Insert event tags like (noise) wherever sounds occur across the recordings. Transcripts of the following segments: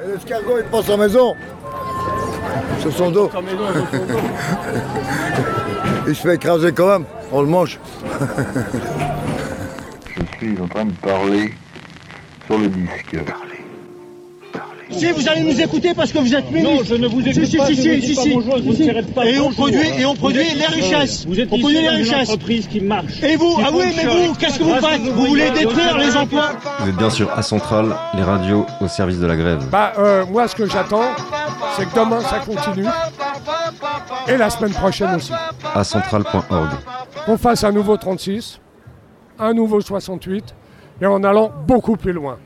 Et l'escargot, il prend sa maison. Sur son dos. il se fait écraser quand même. On le mange. Je suis en train de parler sur le disque. Si vous allez nous écouter parce que vous êtes ministre. Non, je ne vous écoute si, pas, Si, je si, si, pas si, bonjour, si. pas Et on produit, et on produit Vous les richesses. Vous êtes on produit les richesses. entreprise qui marche. Et vous, ah oui, mais vous, qu'est-ce que vous faites Vous voulez détruire les emplois Vous êtes bien sûr à Centrale, les radios au service de la grève. Bah, euh, moi, ce que j'attends, c'est que demain, ça continue. Et la semaine prochaine aussi. À centrale.org. Qu'on fasse un nouveau 36, un nouveau 68, et en allant beaucoup plus loin.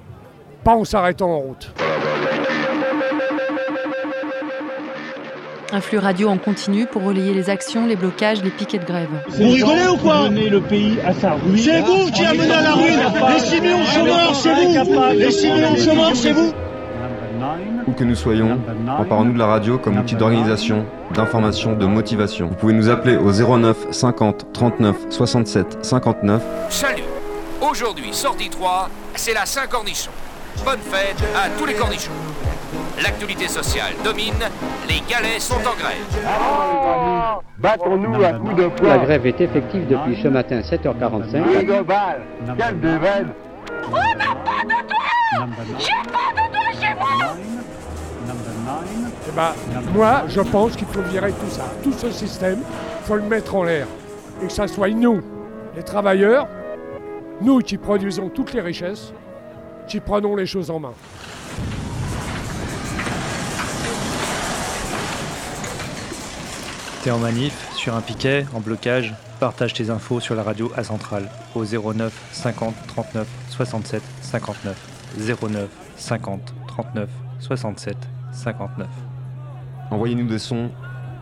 Pas en s'arrêtant en route. Un flux radio en continu pour relayer les actions, les blocages, les piquets de grève. Vous rigolez ou quoi le pays à sa ruine. C'est vous qui a mené à la ruine Les 6 millions de chômeurs, c'est vous Les 6 millions de chômeurs, c'est vous Où que nous soyons, emparons-nous de la radio comme outil d'organisation, d'information, de motivation. Vous pouvez nous appeler au 09 50 39 67 59 Salut Aujourd'hui, sortie 3, c'est la Saint-Cornichon. Bonne fête à tous les cornichons. L'actualité sociale domine, les galets sont en grève. Battons-nous à coups de La poing. grève est effective depuis ce matin 7h45. Un global. Quel déveil. Eh ben, moi, je pense qu'il faut virer tout ça. Tout ce système, il faut le mettre en l'air. Et que ça soit nous, les travailleurs, nous qui produisons toutes les richesses, qui prenons les choses en main. T'es en manif, sur un piquet, en blocage, partage tes infos sur la radio à Centrale au 09 50 39 67 59 09 50 39 67 59. Envoyez-nous des sons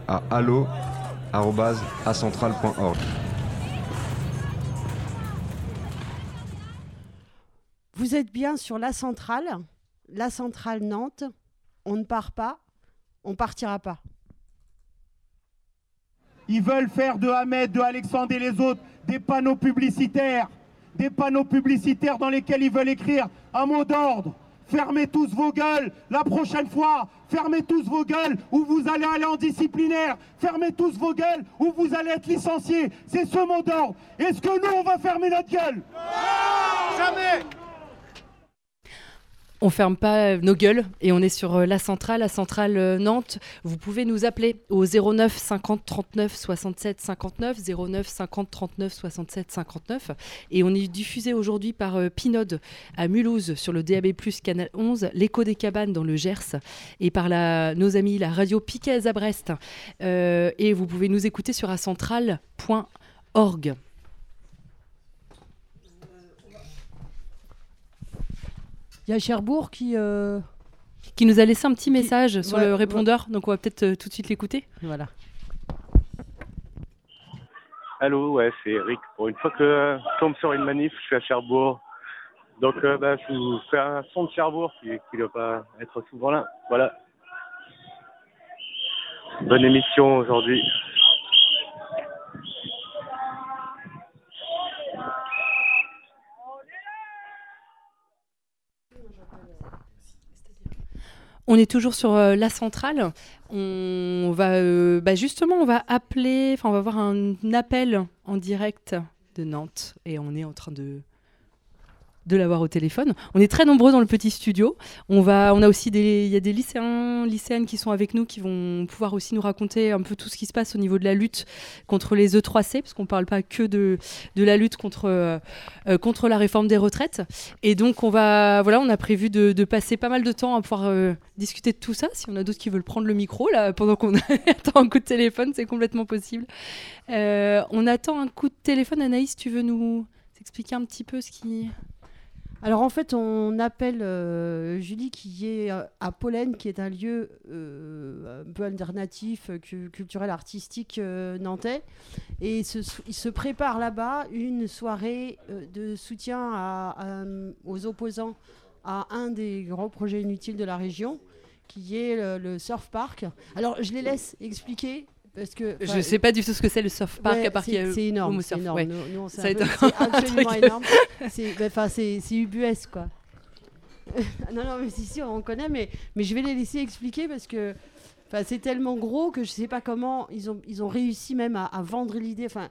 à allo@acentrale.org. Vous êtes bien sur la centrale, la centrale Nantes. On ne part pas, on partira pas. Ils veulent faire de Ahmed, de Alexandre et les autres des panneaux publicitaires. Des panneaux publicitaires dans lesquels ils veulent écrire un mot d'ordre. Fermez tous vos gueules la prochaine fois. Fermez tous vos gueules ou vous allez aller en disciplinaire. Fermez tous vos gueules ou vous allez être licenciés. C'est ce mot d'ordre. Est-ce que nous, on va fermer notre gueule? Jamais On ferme pas euh, nos gueules et on est sur euh, la centrale, la centrale euh, Nantes. Vous pouvez nous appeler au 09 50 39 67 59, 09 50 39 67 59. Et on est diffusé aujourd'hui par Pinode à Mulhouse sur le DAB+, canal 11, l'écho des cabanes dans le Gers et par nos amis la radio Piquet à Brest. Et vous pouvez nous écouter sur acentrale.org. Il y a Cherbourg qui. euh, Qui nous a laissé un petit message sur ouais, le répondeur, donc on va peut-être euh, tout de suite l'écouter. Voilà. Allô, ouais, c'est Eric. Pour une fois que je tombe sur une manif, je suis à Cherbourg. Donc, euh, bah, je vous fais un son de Cherbourg qui ne doit pas être souvent là. Voilà. Bonne émission aujourd'hui. On est toujours sur euh, la centrale. On va euh, bah, justement, on va appeler, enfin, on va avoir un appel en direct de Nantes et on est en train de de l'avoir au téléphone. On est très nombreux dans le petit studio. On va, on a aussi des, il y a des lycéens, lycéennes qui sont avec nous qui vont pouvoir aussi nous raconter un peu tout ce qui se passe au niveau de la lutte contre les E3C, parce qu'on parle pas que de, de la lutte contre euh, euh, contre la réforme des retraites. Et donc on va, voilà, on a prévu de, passer pas mal de temps à pouvoir euh, discuter de tout ça. Si on a d'autres qui veulent prendre le micro là pendant qu'on (laughs) attend un coup de téléphone, c'est complètement possible. On attend un coup de téléphone. Anaïs, tu veux nous expliquer un petit peu ce qui Alors en fait, on appelle euh, Julie qui est euh, à Pollen, qui est un lieu euh, un peu alternatif, cu- culturel, artistique nantais. Et se, il se prépare là-bas une soirée de soutien aux opposants à un des grands projets inutiles de la région, qui est le surf park. Alors je les laisse expliquer. Parce que, Je enfin, sais pas du tout ce que c'est le surf park Ouais, à part qu'il y a c'est- c'est énorme, c'est ouais. C'est absolument énorme. C'est ben, enfin, c'est- c'est ubuesque, quoi. (laughs) non, non, mais si, si, on connaît, mais, mais je vais les laisser expliquer parce que c'est tellement gros que je sais pas comment ils ont, ils ont réussi même à, à vendre l'idée. Enfin,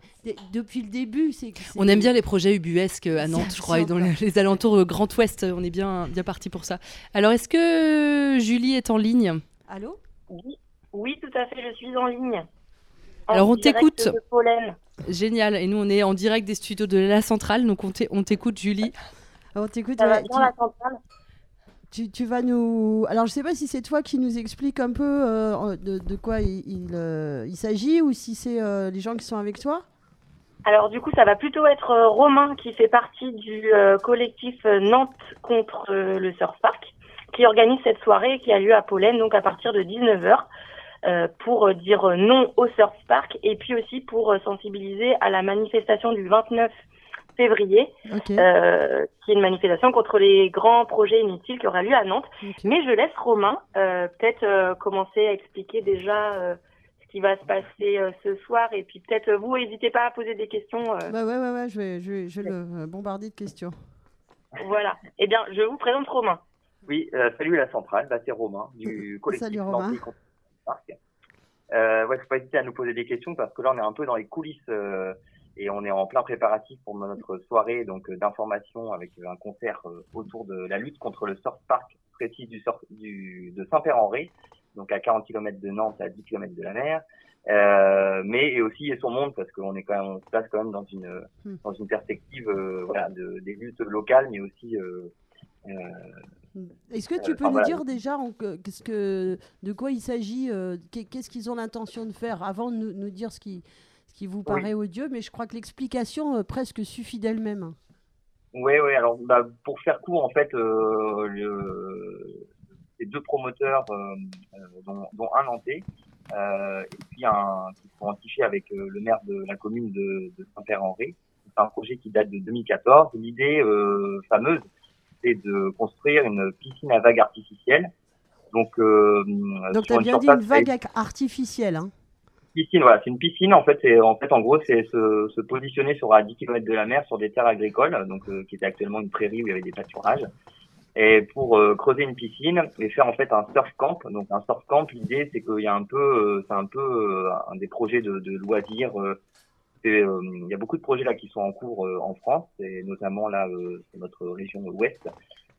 depuis le début, c'est. que On c'est- aime bien les projets ubuesques à Nantes, C'est je crois, et dans les, alentours euh, Grand Ouest, on est bien, bien parti pour ça. Alors, est-ce que Julie est en ligne? Allô? Oui, oui, tout à fait, je suis en ligne. Alors, on t'écoute. Génial. Et nous, on est en direct des studios de la centrale, donc on t'é- on t'écoute, Julie. On t'écoute. Ouais, tu- la centrale? Tu, tu vas nous. Alors, je sais pas si c'est toi qui nous explique un peu euh, de, de quoi il, il, euh, il s'agit ou si c'est euh, les gens qui sont avec toi? Alors du coup, ça va plutôt être euh, Romain qui fait partie du euh, collectif Nantes contre euh, le Surf Park, qui organise cette soirée qui a lieu à Pollen, donc à partir de 19h, euh, pour euh, dire euh, non au Surf Park et puis aussi pour euh, sensibiliser à la manifestation du 29 février, euh, qui est une manifestation contre les grands projets inutiles qui aura lieu à Nantes. Mais je laisse Romain euh, peut-être euh, commencer à expliquer déjà euh, ce qui va se passer euh, ce soir et puis peut-être euh, vous n'hésitez pas à poser des questions. euh, Bah ouais, ouais, ouais, je vais, je vais, je vais le euh, bombarder de questions. Voilà. Eh bien, je vous présente Romain. Oui, euh, salut la centrale, bah, c'est Romain du (laughs) collectif Salut, Romain. Le Parc. Euh, ouais, faut pas hésiter à nous poser des questions parce que là on est un peu dans les coulisses euh, et on est en plein préparatif pour notre soirée donc euh, d'information avec un concert euh, autour de la lutte contre le surf park précis du, surf- du de Saint-Père-en-Ré, donc à 40 km de Nantes, à 10 km de la mer. Euh, mais et aussi et son monde parce qu'on est quand même on se place quand même dans une Hmm. dans une perspective euh, voilà de, des luttes locales mais aussi euh, Est-ce que tu Euh, peux enfin, nous voilà. dire déjà en que- qu'est-ce que, de quoi il s'agit, euh, qu'est- qu'est-ce qu'ils ont l'intention de faire avant de nous, nous dire ce qui, ce qui vous paraît odieux Mais je crois que l'explication euh, presque suffit d'elle-même. Oui, oui. Alors, bah, pour faire court, en fait, euh, le, ces deux promoteurs, dont, dont un Nantais, et puis un qui sont entichés avec le maire de la commune de, de Saint-Père-en-Ré. C'est un projet qui date de 2014. L'idée fameuse, c'est de construire une piscine à vagues artificielle. Donc, euh, Donc tu as bien dit une vague artificielle. Hein. piscine, voilà, c'est une piscine. En fait, en fait en gros, c'est se, se positionner sur à 10 km de la mer sur des terres agricoles, donc euh, qui était actuellement une prairie où il y avait des pâturages. Et pour euh, creuser une piscine et faire en fait un surf camp. Donc un surf camp, l'idée c'est qu'il y a un peu, c'est un peu un des projets de, de loisirs. Euh, il y a beaucoup de projets là qui sont en cours euh, en France, et notamment là, euh, c'est notre région ouest.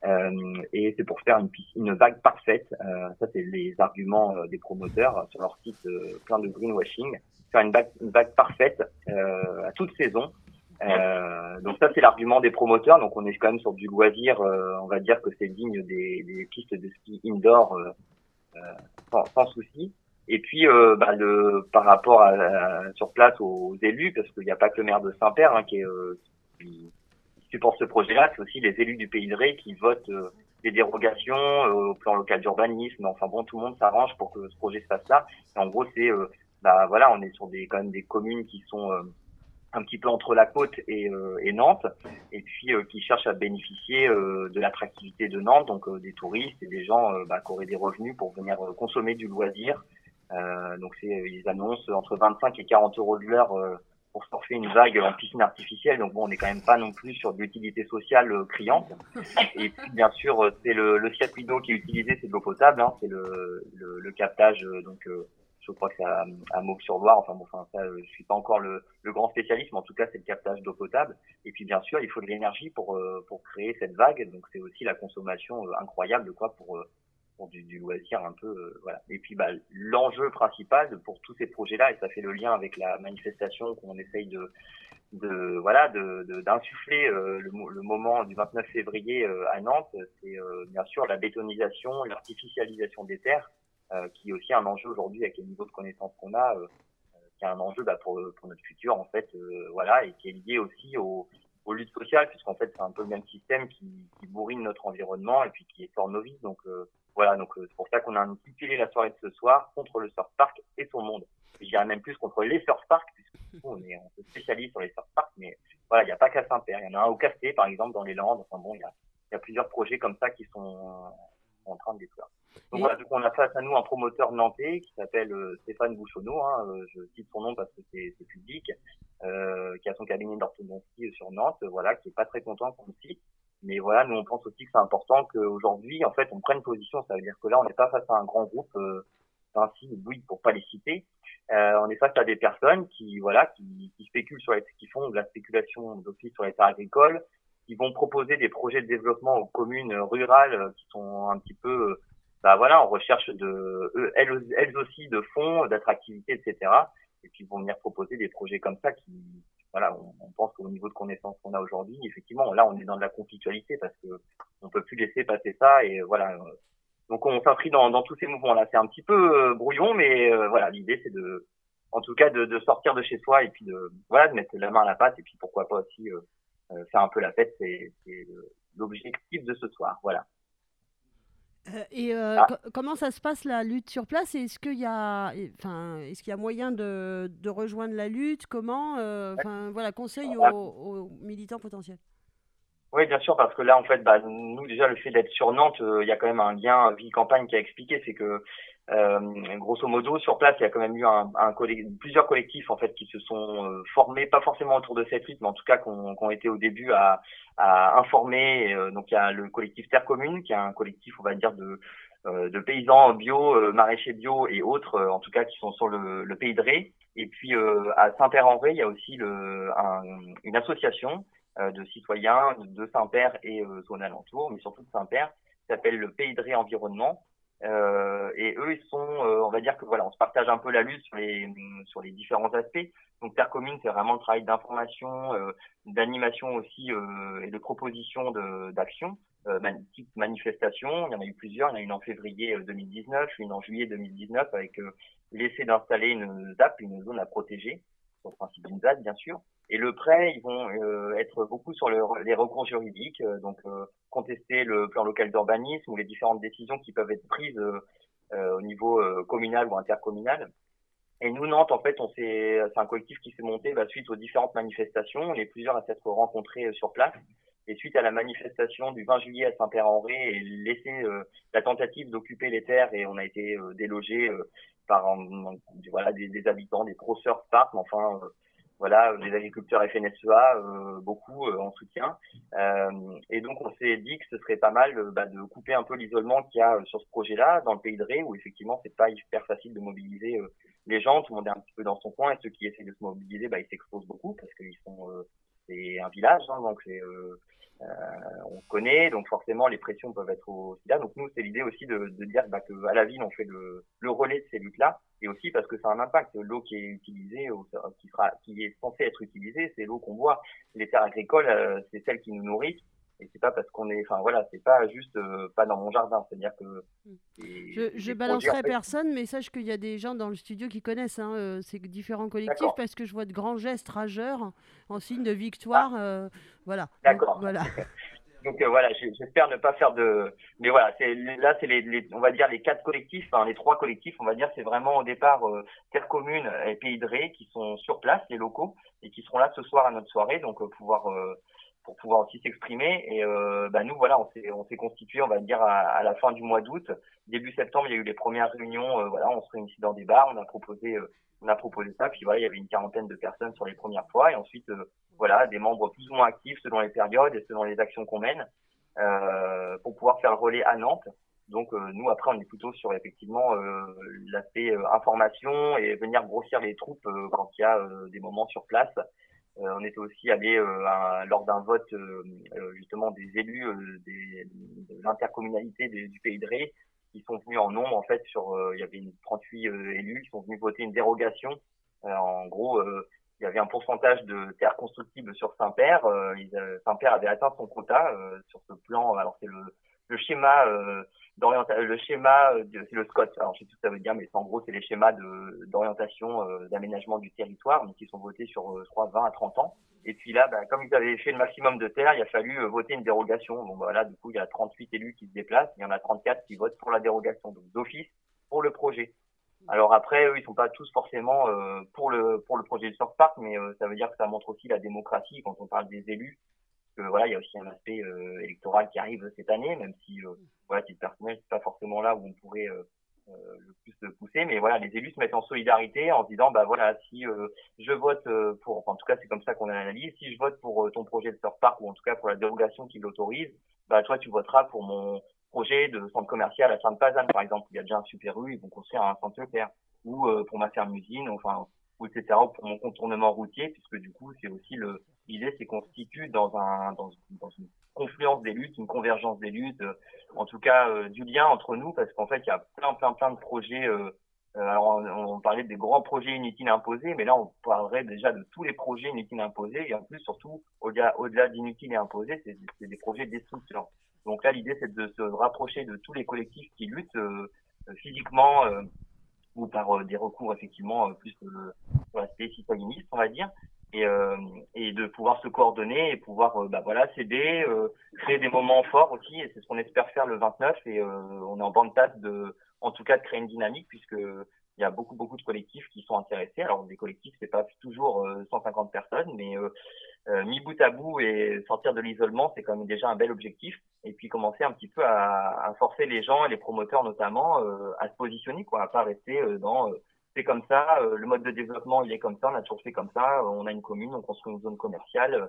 Euh, et c'est pour faire une une vague parfaite. Euh, ça, c'est les arguments des promoteurs euh, sur leur site plein de greenwashing. Faire une vague, une vague parfaite à toute saison. Donc ça, c'est l'argument des promoteurs. Donc on est quand même sur du loisir. on va dire que c'est digne des, des pistes de ski indoor sans, sans souci. Et puis, euh, bah, le, par rapport à, à- sur place aux élus, parce qu'il n'y a pas que le maire de Saint-Père hein, qui, euh, qui supporte ce projet-là, c'est aussi les élus du Pays de Ré qui votent euh, des dérogations euh, au plan local d'urbanisme. Enfin bon, tout le monde s'arrange pour que ce projet se fasse là. Et en gros, c'est, euh, bah voilà, on est sur des quand même des communes qui sont euh, un petit peu entre la côte et, et Nantes, et puis qui cherchent à bénéficier de l'attractivité de Nantes, donc des touristes et des gens bah, qui auraient des revenus pour venir consommer du loisir. Euh, donc c'est, ils annoncent entre 25 et 40 euros de l'heure euh, pour surfer une vague en piscine artificielle. Donc bon, on n'est quand même pas non plus sur de l'utilité sociale euh, criante. Et puis bien sûr, euh, c'est le, le circuit d'eau qui est utilisé, c'est de l'eau potable, hein, c'est le, le, le captage. euh, donc euh, je crois que c'est à, à Mauves-sur-Loire. Enfin bon, enfin ça, euh, je suis pas encore le, le grand spécialiste, mais en tout cas c'est le captage d'eau potable. Et puis bien sûr, il faut de l'énergie pour euh, pour créer cette vague. Donc c'est aussi la consommation euh, incroyable, quoi, pour euh, du, loisir un peu euh, voilà et puis bah, l'enjeu principal pour tous ces projets là et ça fait le lien avec la manifestation qu'on essaye de de voilà de d'insuffler euh, le, mo- le moment du 29 février euh, à Nantes c'est bien sûr la bétonisation l'artificialisation des terres qui est aussi un enjeu aujourd'hui avec les niveaux de connaissances qu'on a qui est un enjeu bah, pour pour notre futur en fait voilà et qui est lié aussi au aux luttes sociales, puisqu'en fait c'est un peu le même système qui, qui bourrine notre environnement et puis qui est fort novice. Donc voilà, donc euh, c'est pour ça qu'on a intitulé la soirée de ce soir contre le surf park et son monde. Je dirais même plus contre les surf parks, puisque du coup, on est on se spécialise sur les surf parks, mais voilà, il n'y a pas qu'à Saint-Père, il y en a un au Casté par exemple dans les Landes. Enfin bon, il y a, y a plusieurs projets comme ça qui sont en train de détruire. Donc voilà, donc on a face à nous un promoteur nantais qui s'appelle euh, Stéphane Bouchonneau, hein, euh, je cite son nom parce que c'est public, euh, qui a son cabinet d'orthodontie sur Nantes, voilà, qui est pas très content qu'on le cite. Mais voilà, nous on pense aussi que c'est important qu'aujourd'hui, en fait, on prenne position. Ça veut dire que là, on n'est pas face à un grand groupe, euh, ainsi, oui, pour pas les citer. Euh, on est face à des personnes qui, voilà, qui, qui spéculent sur les, qui font de la spéculation d'office sur les terres agricoles, qui vont proposer des projets de développement aux communes rurales euh, qui sont un petit peu, euh, bah voilà, en recherche de, elles, elles aussi de fonds, d'attractivité, etc. Et ils vont venir proposer des projets comme ça qui, voilà, on, on pense qu'au niveau de connaissances qu'on a aujourd'hui, effectivement, là, on est dans de la conflictualité parce que on peut plus laisser passer ça et voilà. euh, Donc on s'inscrit dans, dans tous ces mouvements-là. C'est un petit peu euh, brouillon, mais euh, voilà, l'idée c'est de, en tout cas, de, de sortir de chez soi et puis de, voilà, de mettre la main à la pâte et puis pourquoi pas aussi euh, euh, faire un peu la fête. C'est l'objectif de ce soir. Voilà. Euh, et euh, Ah. co- comment ça se passe la lutte sur place? Est-ce qu'il y a, enfin, est-ce qu'il y a moyen de, de rejoindre la lutte? Comment euh, Enfin, voilà, conseil aux, aux militants potentiels. Oui, bien sûr, parce que là, en fait, bah, nous déjà le fait d'être sur Nantes, il y a quand même un lien ville campagne qui a expliqué, c'est que euh, grosso modo sur place, il y a quand même eu un, un collec- plusieurs collectifs en fait qui se sont euh, formés, pas forcément autour de cette lutte, mais en tout cas qui ont, ont été au début à, à informer. Euh, donc il y a le collectif Terre Commune, qui est un collectif, on va dire de euh, de paysans bio, maraîchers bio et autres, en tout cas qui sont sur le, le pays de Ré. Et puis à Saint-Père-en-Ré, il y a aussi le, un- une association de citoyens de Saint-Père et zone alentour, mais surtout de Saint-Père, qui s'appelle le Pays de Ré Environnement. Euh, et eux, ils sont, euh, on va dire que voilà, on se partage un peu la lutte sur les sur les différents aspects. Donc Terre Commune, c'est vraiment le travail d'information, euh, d'animation aussi euh, et de proposition de d'action, euh, man- type manifestation. Il y en a eu plusieurs. Il y en a une en février euh, 2019, une en juillet 2019 avec euh, l'essai d'installer une ZAP, une zone à protéger, le principe d'une ZAD bien sûr. Et le prêt, ils vont euh, être beaucoup sur le- les recours juridiques, euh, donc euh, contester le plan local d'urbanisme ou les différentes décisions qui peuvent être prises euh, euh, au niveau euh, communal ou intercommunal. Et nous, Nantes, en fait, on s'est, c'est un collectif qui s'est monté bah, suite aux différentes manifestations. On est plusieurs à s'être rencontrés sur place. Et suite à la manifestation du 20 juillet à Saint-Père-en-Ré et laisser la tentative d'occuper les terres et on a été délogé euh, par voilà des, des habitants, des pro surf park, enfin voilà des agriculteurs FNSEA, euh, beaucoup euh, en soutien. Euh, et donc on s'est dit que ce serait pas mal bah, de couper un peu l'isolement qu'il y a sur ce projet-là dans le pays de Ré où effectivement c'est pas hyper facile de mobiliser les gens, tout le monde est un petit peu dans son coin et ceux qui essaient de se mobiliser, bah, ils s'exposent beaucoup parce qu'ils sont c'est un village, hein, donc c'est on connaît, donc forcément les pressions peuvent être aussi là. Donc nous, c'est l'idée aussi de, dire bah, que la ville, on fait le relais de ces luttes-là, et aussi parce que ça a un impact. L'eau qui est utilisée, ou qui sera, qui est censée être utilisée, c'est l'eau qu'on boit. Les terres agricoles, euh, c'est celles qui nous nourrissent. Et c'est pas parce qu'on est, enfin voilà, c'est pas juste euh, pas dans mon jardin, c'est-à-dire que les- Je, je balancerai personne, mais sache qu'il y a des gens dans le studio qui connaissent hein, euh, ces différents collectifs parce que je vois de grands gestes rageurs en signe de victoire. euh, voilà. Ah. D'accord. Voilà. (laughs) Donc euh, voilà, j'espère ne pas faire de. Mais voilà, c'est là, c'est les, les- on va dire les quatre collectifs, enfin les trois collectifs, on va dire, c'est vraiment au départ euh, Terre Commune et Pays de Ré qui sont sur place, les locaux, et qui seront là ce soir à notre soirée, donc euh, pouvoir euh, pour pouvoir aussi s'exprimer. Et euh, bah, nous, voilà, on s'est on s'est constitué, on va dire à, à la fin du mois d'août, début septembre, il y a eu les premières réunions. euh, voilà, on se réunissait dans des bars, on a proposé. On a proposé ça, puis voilà, il y avait une quarantaine de personnes sur les premières fois, et ensuite, euh, voilà, des membres plus ou moins actifs selon les périodes et selon les actions qu'on mène, euh, pour pouvoir faire le relais à Nantes. Donc euh, nous après on est plutôt sur effectivement euh, l'aspect euh, information et venir grossir les troupes euh, quand il y a des moments sur place. On était aussi allé lors d'un vote justement des élus des, de l'intercommunalité du Pays de Ré qui sont venus en nombre en fait sur euh, il y avait une 38 euh, élus qui sont venus voter une dérogation. Euh, en gros euh, il y avait un pourcentage de terres constructibles sur Saint-Père. Euh, ils, Saint-Père avait atteint son quota sur ce plan. Alors c'est le, le schéma euh, d'orientation, le schéma, euh, de- c'est le SCOT. Alors je sais tout ce que ça veut dire, mais en gros c'est les schémas de, d'orientation, euh, d'aménagement du territoire, mais qui sont votés sur euh, je crois 20 à 30 ans. Et puis là, bah, comme ils avaient fait le maximum de terres, il a fallu euh, voter une dérogation. Donc voilà, du coup il y a 38 élus qui se déplacent, il y en a 34 qui votent pour la dérogation, donc d'office pour le projet. Alors après, eux, ils sont pas tous forcément euh, pour le pour le projet du Surf Park, mais euh, ça veut dire que ça montre aussi la démocratie quand on parle des élus. Que voilà, il y a aussi un aspect euh, électoral qui arrive cette année, même si euh, voilà, titre personnel, c'est pas forcément là où on pourrait euh, euh, le plus poussé. Mais voilà, les élus se mettent en solidarité en se disant, bah voilà, si euh, je vote euh, pour, enfin, en tout cas c'est comme ça qu'on analyse, si je vote pour ton projet de surf park ou en tout cas pour la dérogation qui l'autorise, bah toi tu voteras pour mon projet de centre commercial à Sainte-Pazanne par exemple, il y a déjà un super rue, ils vont construire un centre Leclerc, ou pour ma ferme usine, enfin, ou etc. pour mon contournement routier, puisque du coup c'est aussi le c'est qu'on se situe dans un dans, dans une confluence des luttes, une convergence des luttes, euh, en tout cas euh, du lien entre nous, parce qu'en fait, il y a plein, plein, plein de projets. Euh, alors, on, parlait des grands projets inutiles imposés, mais là, on parlerait déjà de tous les projets inutiles imposés, et en plus, surtout, au-delà, d'inutiles imposés, c'est, des projets destructeurs. Donc là, l'idée, c'est de se rapprocher de tous les collectifs qui luttent physiquement ou par des recours effectivement plus sur l'aspect citoyenniste, on va dire et, euh, et de pouvoir se coordonner et pouvoir euh, bah voilà s'aider euh, créer des moments forts aussi. Et c'est ce qu'on espère faire le 29 et on est en bande passe de en tout cas de créer une dynamique puisque il y a beaucoup beaucoup de collectifs qui sont intéressés. Alors des collectifs c'est pas toujours 150 personnes mais mis bout à bout et sortir de l'isolement c'est quand même déjà un bel objectif. Et puis commencer un petit peu à, à forcer les gens et les promoteurs notamment à se positionner quoi à pas rester dans c'est comme ça, euh, le mode de développement il est comme ça, on a toujours fait comme ça, on a une commune, on construit une zone commerciale euh,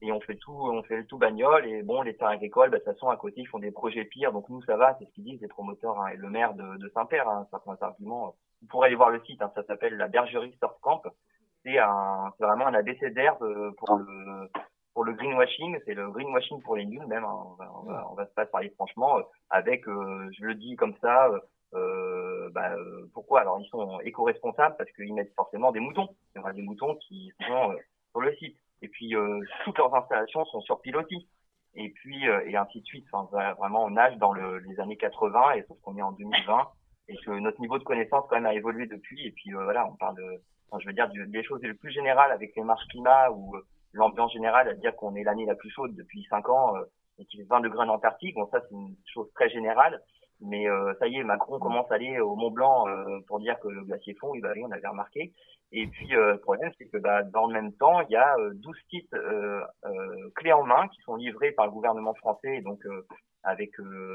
et on fait tout, on fait tout bagnole et bon les terres agricoles, bah, de toute façon à côté ils font des projets pires, donc nous ça va, c'est ce qu'ils disent les promoteurs hein, et le maire de, de Saint-Père, hein, certains arguments. Vous pourrez aller voir le site, hein, ça s'appelle la Bergerie Surf Camp, c'est un, c'est vraiment un abécédaire pour le pour le greenwashing, c'est le greenwashing pour les nuls même. Hein, on, va, on, va, on, va, se pas parler franchement, euh, avec, je le dis comme ça, euh, bah, euh, pourquoi? Alors ils sont éco-responsables parce qu'ils mettent forcément des moutons. Il y aura des moutons qui sont euh, sur le site. Et puis euh, toutes leurs installations sont sur pilotis. Et puis et ainsi de suite. Enfin, vraiment on nage dans le, les années 80 et sauf qu'on est en 2020 et que notre niveau de connaissance quand même a évolué depuis. Et puis voilà, on parle de, enfin, je veux dire des choses les plus générales avec les marches climat ou l'ambiance générale à dire qu'on est l'année la plus chaude depuis 5 ans et qu'il fait 20 degrés en Antarctique. Bon ça c'est une chose très générale. Mais euh, ça y est, Macron commence à aller au Mont Blanc euh, pour dire que le glacier fond. Il va aller, on avait remarqué. Et puis euh, le problème, c'est que bah, dans le même temps, il y a 12 kits clés en main qui sont livrés par le gouvernement français, donc avec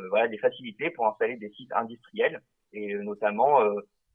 voilà des facilités pour installer des sites industriels et notamment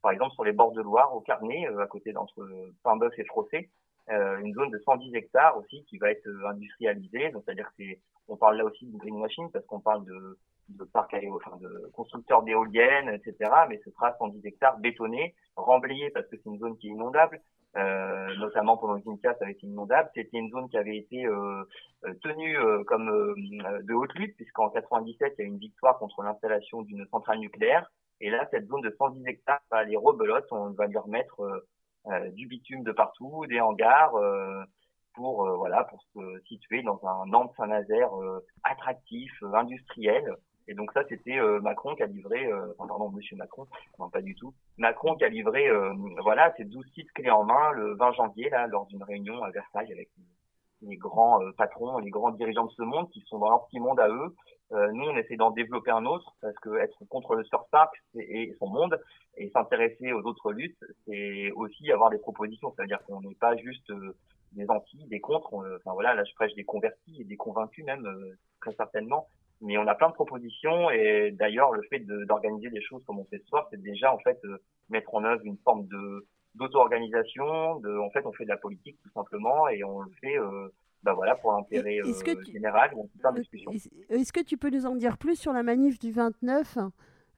par exemple sur les bords de Loire au Carnet, à côté d'entre Paimboeuf et Frossé, une zone de 110 hectares aussi qui va être industrialisée. Donc c'est-à-dire que c'est, on parle là aussi de greenwashing parce qu'on parle de de parcs enfin de constructeurs d'éoliennes, etc. Mais ce sera 110 hectares bétonnés, remblayés parce que c'est une zone qui est inondable. Euh, notamment pendant une ça avait été inondable. C'était une zone qui avait été euh, euh tenue euh, comme euh, de haute lutte, puisqu'en 97, il y a eu une victoire contre l'installation d'une centrale nucléaire. Et là, cette zone de 110 hectares va aller rebelote. On va lui remettre du bitume de partout, des hangars pour voilà pour se situer dans un Nantes Saint-Nazaire attractif, industriel. Et donc ça, c'était euh, Macron qui a livré, euh, pardon, Monsieur Macron, non pas du tout, Macron qui a livré, euh, voilà, ces 12 sites clés en main le 20 janvier là, lors d'une réunion à Versailles avec les grands patrons, les grands dirigeants de ce monde qui sont dans leur petit monde à eux. nous, on essaie d'en développer un autre parce que être contre le surf et son monde et s'intéresser aux autres luttes, c'est aussi avoir des propositions. C'est-à-dire qu'on n'est pas juste des anti, des contre. enfin voilà, là je prêche des convertis et des convaincus même très certainement mais on a plein de propositions et d'ailleurs le fait d'organiser des choses comme on fait ce soir, c'est déjà en fait euh, mettre en œuvre une forme de d'auto-organisation. De, en fait, on fait de la politique tout simplement et on le fait. Euh, bah voilà, pour l'intérêt euh, général. Est-ce que tu peux nous en dire plus sur la manif du 29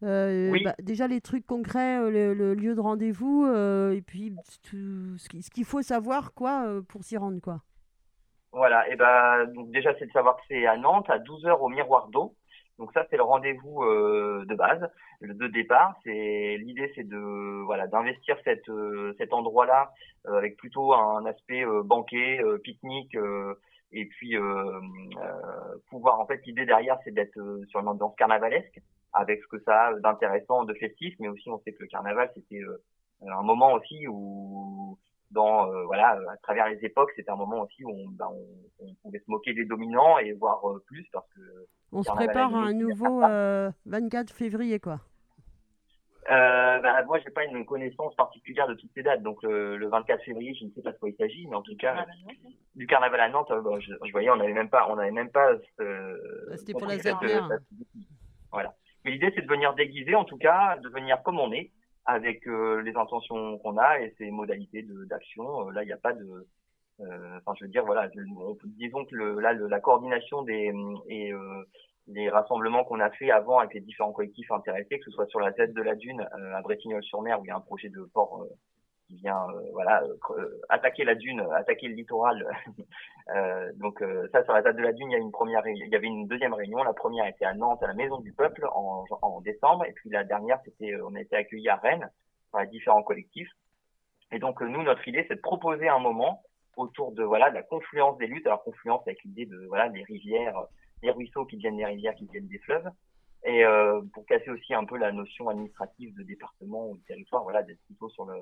euh, oui. bah, déjà les trucs concrets, le, lieu de rendez-vous, et puis tout ce qu'il faut savoir quoi pour s'y rendre quoi? Voilà, et ben donc déjà c'est de savoir que c'est à Nantes à 12h au Miroir d'eau. Donc ça c'est le rendez-vous euh, de base, le de départ. C'est l'idée c'est de voilà d'investir cette euh, cet endroit-là euh, avec plutôt un aspect banquet, pique-nique et puis pouvoir en fait l'idée derrière c'est d'être sur une ambiance carnavalesque avec ce que ça a d'intéressant, de festif, mais aussi on sait que le carnaval c'était un moment aussi où dans euh, voilà à travers les époques c'était un moment aussi où on, bah, on, on, pouvait se moquer des dominants et voir euh, plus parce que on se prépare à un nouveau 24 euh, février quoi. Euh, bah, moi j'ai pas une connaissance particulière de toutes ces dates. Donc le 24 février je ne sais pas de quoi il s'agit mais en tout cas du carnaval à Nantes bon, je, je, voyais on n'avait même pas on avait même pas c'était pour la ZR voilà. Mais l'idée, c'est de venir déguiser, en tout cas, de venir comme on est, avec euh, les intentions qu'on a et ses modalités d'action. Euh, là, il n'y a pas de, euh, enfin, je veux dire, voilà, disons que le, là, le- la coordination des et euh, les rassemblements qu'on a fait avant avec les différents collectifs intéressés, que ce soit sur la tête de la dune à Bretignolles-sur-Mer où il y a un projet de port euh, voilà euh, euh, attaquer la dune, attaquer le littoral. Donc ça sur la tête de la dune, il y a une première, il y avait une deuxième réunion. La première était à Nantes à la Maison du Peuple en, en décembre, et puis la dernière c'était, on a été accueillis à Rennes par les différents collectifs. Et donc nous, notre idée, c'est de proposer un moment autour de voilà de la confluence des luttes. Alors confluence avec l'idée de voilà des rivières, des ruisseaux qui deviennent des rivières, qui deviennent des fleuves. Et pour casser aussi un peu la notion administrative de département ou de territoire, voilà, d'être plutôt sur le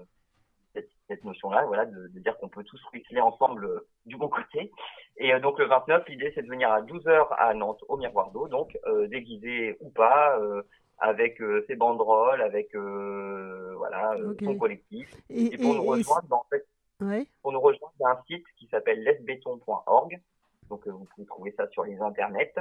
cette, notion-là, voilà, de, de dire qu'on peut tous ruisseler ensemble euh, du bon côté. Et euh, donc le 29, l'idée c'est de venir à 12h à Nantes au Miroir d'eau, donc euh, déguisé ou pas, avec ses banderoles, avec voilà son collectif. Et- Et, pour et- nous et rejoindre, en fait, Ouais. pour nous rejoindre, il y a un site qui s'appelle lesbéton.org. Donc, vous pouvez trouver ça sur les internets.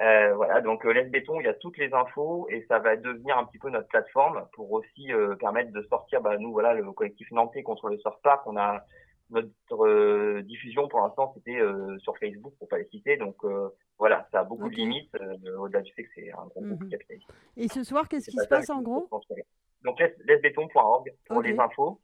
Euh, voilà, donc euh, lesbéton, il y a toutes les infos et ça va devenir un petit peu notre plateforme pour aussi euh, permettre de sortir, bah, nous, voilà, le collectif nantais contre le surf park. On a notre euh, diffusion pour l'instant, c'était euh, sur Facebook pour pas les citer. Donc, euh, voilà, ça a beaucoup de limites euh, au-delà du fait que c'est un gros groupe Mhm. capitaliste. Et ce soir, qu'est-ce qui se passe en gros? Donc les- lesbéton.org pour les infos.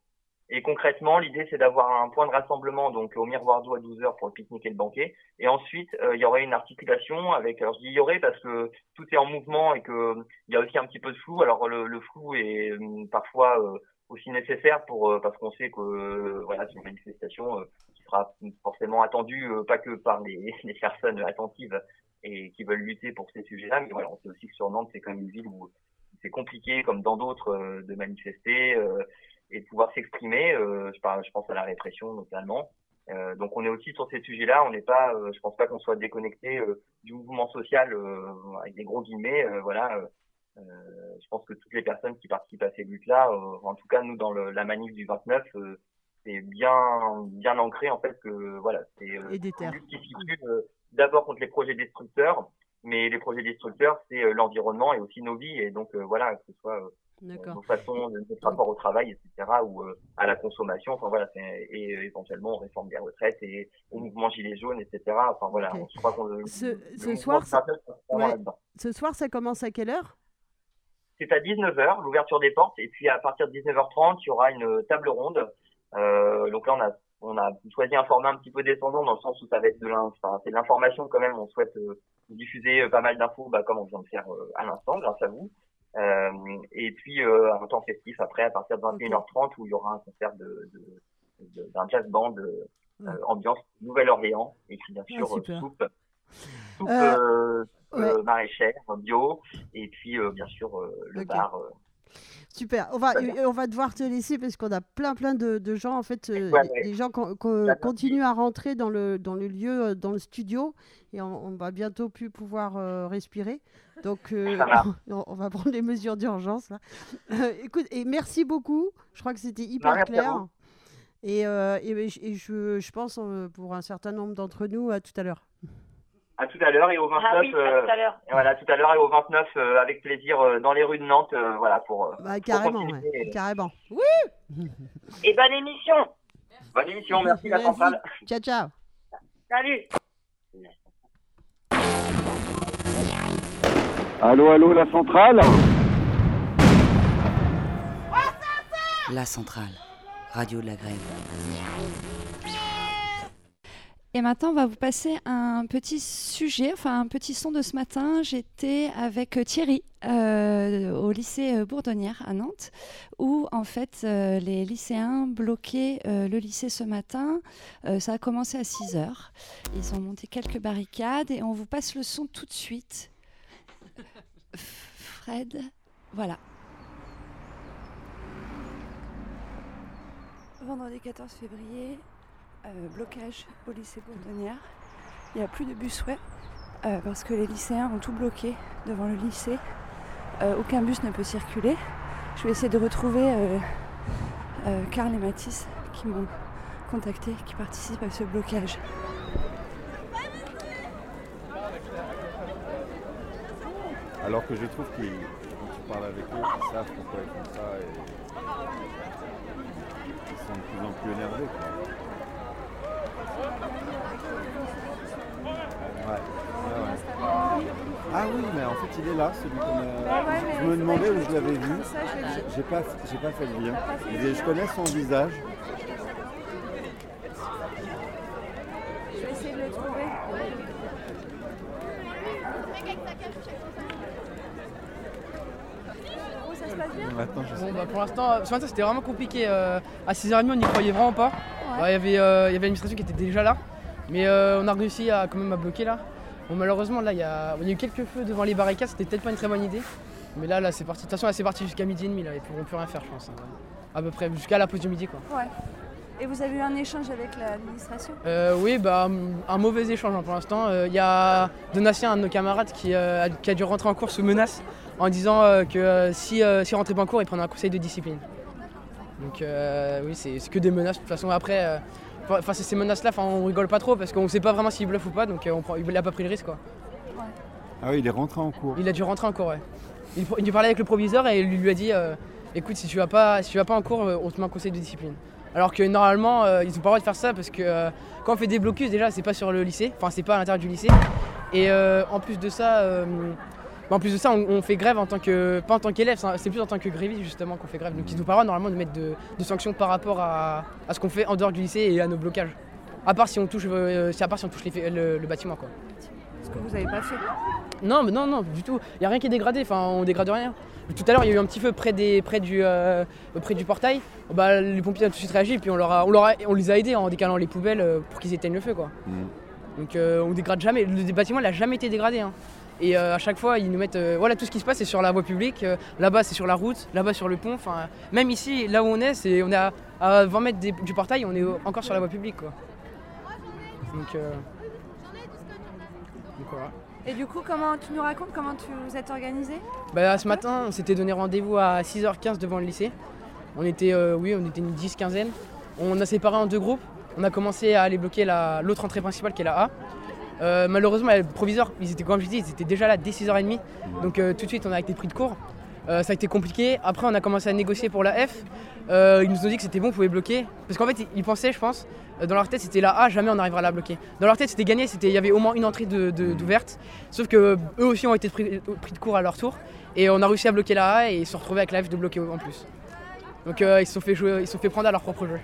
Et concrètement, l'idée c'est d'avoir un point de rassemblement donc au miroir d'eau à 12h pour le pique-nique et le banquet. Et ensuite, euh, il y aurait une articulation avec. Alors je dis il y aurait parce que tout est en mouvement et que euh, y a aussi un petit peu de flou. Alors le, flou est euh, parfois euh, aussi nécessaire pour parce qu'on sait que voilà c'est une manifestation qui sera forcément attendue pas que par (laughs) les, personnes attentives et qui veulent lutter pour ces sujets-là, mais voilà on sait aussi que sur Nantes c'est quand même une ville où c'est compliqué, comme dans d'autres, de manifester et de pouvoir s'exprimer. Euh, je, parle, je pense à la répression notamment. Euh, donc on est aussi sur ces sujets-là. On n'est pas, euh, je pense pas qu'on soit déconnecté euh, du mouvement social euh, avec des gros guillemets. euh, voilà. je pense que toutes les personnes qui participent à ces luttes-là, euh, en tout cas nous dans le, la manif du 29, euh, c'est bien bien ancré en fait que voilà, c'est euh, une lutte qui se situe euh, d'abord contre les projets destructeurs, mais les projets destructeurs, c'est euh, l'environnement et aussi nos vies. Et donc, euh, voilà, que ce soit euh. Nos façons, de- notre rapport au travail, etc., ou euh, à la consommation, enfin voilà, et euh, éventuellement aux réformes des retraites et au mouvement Gilets jaunes, etc. Enfin voilà, je crois qu'on le, Ce, le ce soir, vraiment ouais. ce soir, ça commence à quelle heure? C'est à 19h, l'ouverture des portes, et puis à partir de 19h30, il y aura une table ronde. Euh, donc là, on a, on a choisi un format un petit peu descendant dans le sens où ça va être de enfin, l'information quand même. On souhaite euh, diffuser euh, pas mal d'infos, bah, comme on vient de faire euh, à l'instant, grâce à vous. Euh, et puis euh, un temps festif après, à partir de 21h30, où il y aura un concert de, d'un jazz band euh, euh, ambiance Nouvelle-Orléans, et puis bien Ah, sûr euh, soupe, soupe Euh, euh, euh, ouais. maraîchère, bio, et puis euh, bien sûr euh, le bar. Euh, Super. On va, euh, on va devoir te laisser parce qu'on a plein, plein de, de gens. En fait, euh, Ouais, ouais. des gens qui continuent à rentrer dans le, dans le lieu, euh, dans le studio. Et on, on va bientôt plus pouvoir euh, respirer. Donc, euh, (laughs) on, on va prendre les mesures d'urgence. Euh, écoute, et merci beaucoup. Je crois que c'était hyper merci à clair. Et, euh, et, et je, je pense, euh, pour un certain nombre d'entre nous, à tout à l'heure. À tout à l'heure et au 29. Ah oui, à euh, tout à l'heure. et voilà, tout à l'heure et au 29 euh, avec plaisir euh, dans les rues de Nantes, euh, voilà pour. euh, Bah, pour carrément, continuer. ouais, carrément. Et bonne émission. Bonne émission, merci la centrale. Ciao, ciao. Salut. Allô, allô, la centrale? La centrale, radio de la grève. Et maintenant, on va vous passer un petit sujet, enfin un petit son de ce matin. J'étais avec Thierry euh, au lycée euh, Bourdonnière à Nantes, où en fait euh, les lycéens bloquaient euh, le lycée ce matin. Euh, ça a commencé à 6 heures. Ils ont monté quelques barricades et on vous passe le son tout de suite. Fred, voilà. Vendredi 14 février, euh, blocage au lycée Bourdonnière. Il n'y a plus de bus, ouais, euh, parce que les lycéens ont tout bloqué devant le lycée. Euh, aucun bus ne peut circuler. Je vais essayer de retrouver Karl et Mathis qui m'ont contacté, qui participent à ce blocage. Alors que je trouve que quand tu parles avec eux, ils savent pourquoi ils font ça et ils sont de plus en plus énervés. Ah oui, mais en fait il est là, celui qu'on a. Ouais, ouais, je me demandais où je l'avais je- vu. je. J'ai- pas, j'ai pas fait le lien. Lien. je connais son visage. Je vais essayer de le trouver. Oh, ça se passe bien Attends, je sais Bon, bah, pour l'instant, euh, ce matin c'était vraiment compliqué. euh, à 6h30 on n'y croyait vraiment pas. Ouais, Il y avait, euh, y avait l'administration qui était déjà là. Mais euh, on a réussi à quand même à bloquer là. Bon, malheureusement là il y a, y a eu quelques feux devant les barricades, c'était peut-être pas une très bonne idée. Mais là, là c'est parti. De toute façon là c'est parti jusqu'à midi et demi là, ils pourront plus rien faire je pense. hein. À peu près, jusqu'à la pause du midi quoi. Ouais. Et vous avez eu un échange avec l'administration? Euh, oui, bah, un- mauvais échange hein, pour l'instant. Euh, Il y a Donatien, un de nos camarades, qui, euh, a, qui a dû rentrer en cours sous menace en disant que euh, si, s'il rentrait pas en cours, il prendrait un conseil de discipline. Donc euh, oui, c'est que des menaces. De toute façon, après, euh, fa- face à ces menaces-là, on rigole pas trop parce qu'on sait pas vraiment s'il bluffe ou pas, donc euh, on prend, il a pas pris le risque. Quoi. Ah oui, il est rentré en cours. Il a dû rentrer en cours, ouais. Il, il dû parler avec le proviseur et il lui a dit euh, écoute, si tu vas pas, si tu vas pas en cours, on te met un conseil de discipline. Alors que normalement, ils ont pas le droit de faire ça parce que quand on fait des blocus, déjà, c'est pas sur le lycée, enfin, c'est pas à l'intérieur du lycée. Et en plus de ça, bah, en plus de ça, on, on fait grève en tant que, pas en tant qu'élève, c'est plus en tant que gréviste justement qu'on fait grève. Donc ils n'ont pas le droit normalement de mettre de, de sanctions par rapport à, à ce qu'on fait en dehors du lycée et à nos blocages. À part si on touche, euh, à part si on touche les le, le bâtiment, quoi. Ce que vous avez pas fait. Non, mais non, non, du tout. Il n'y a rien qui est dégradé, enfin, on dégrade rien. Tout à l'heure, il y a eu un petit feu près, des, près, du, euh, près du portail. Bah, les pompiers ont tout de suite réagi, puis on, leur a- on, leur a- on les a aidés en décalant les poubelles euh, pour qu'ils éteignent le feu, quoi. Donc euh, on dégrade jamais, le bâtiment il n'a jamais été dégradé. hein. Et euh, à chaque fois, ils nous mettent. euh, voilà, tout ce qui se passe, c'est sur la voie publique. euh, là-bas, c'est sur la route. Là-bas, sur le pont. Enfin, même ici, là où on est, c'est on est à, à 20 mètres des- du portail, on est encore sur la voie publique, quoi. Donc, donc voilà. Et du coup, comment tu nous racontes comment tu vous êtes organisé? Bah, ce matin, on s'était donné rendez-vous à 6h15 devant le lycée. On était, euh, oui, on était une 10-15aine. On a séparé en deux groupes. On a commencé à aller bloquer la- l'autre entrée principale qui est la A. Euh, malheureusement, le proviseur, ils étaient, comme je dis, ils étaient déjà là dès 6h30. Donc euh, tout de suite, on a été pris de court. Euh, ça a été compliqué. Après, on a commencé à négocier pour la F. Ils nous ont dit que c'était bon, on pouvait bloquer. Parce qu'en fait, ils- pensaient, je pense, dans leur tête, c'était la A, jamais on arrivera à la bloquer. Dans leur tête, c'était gagné, il y avait au moins une entrée de- de- d'ouverte. Sauf que eux aussi ont été pris, pris de court à leur tour. Et on a réussi à bloquer la A et ils se sont retrouvés avec la F de bloquer en plus. Donc ils se sont fait jouer, ils se sont fait prendre à leur propre jeu.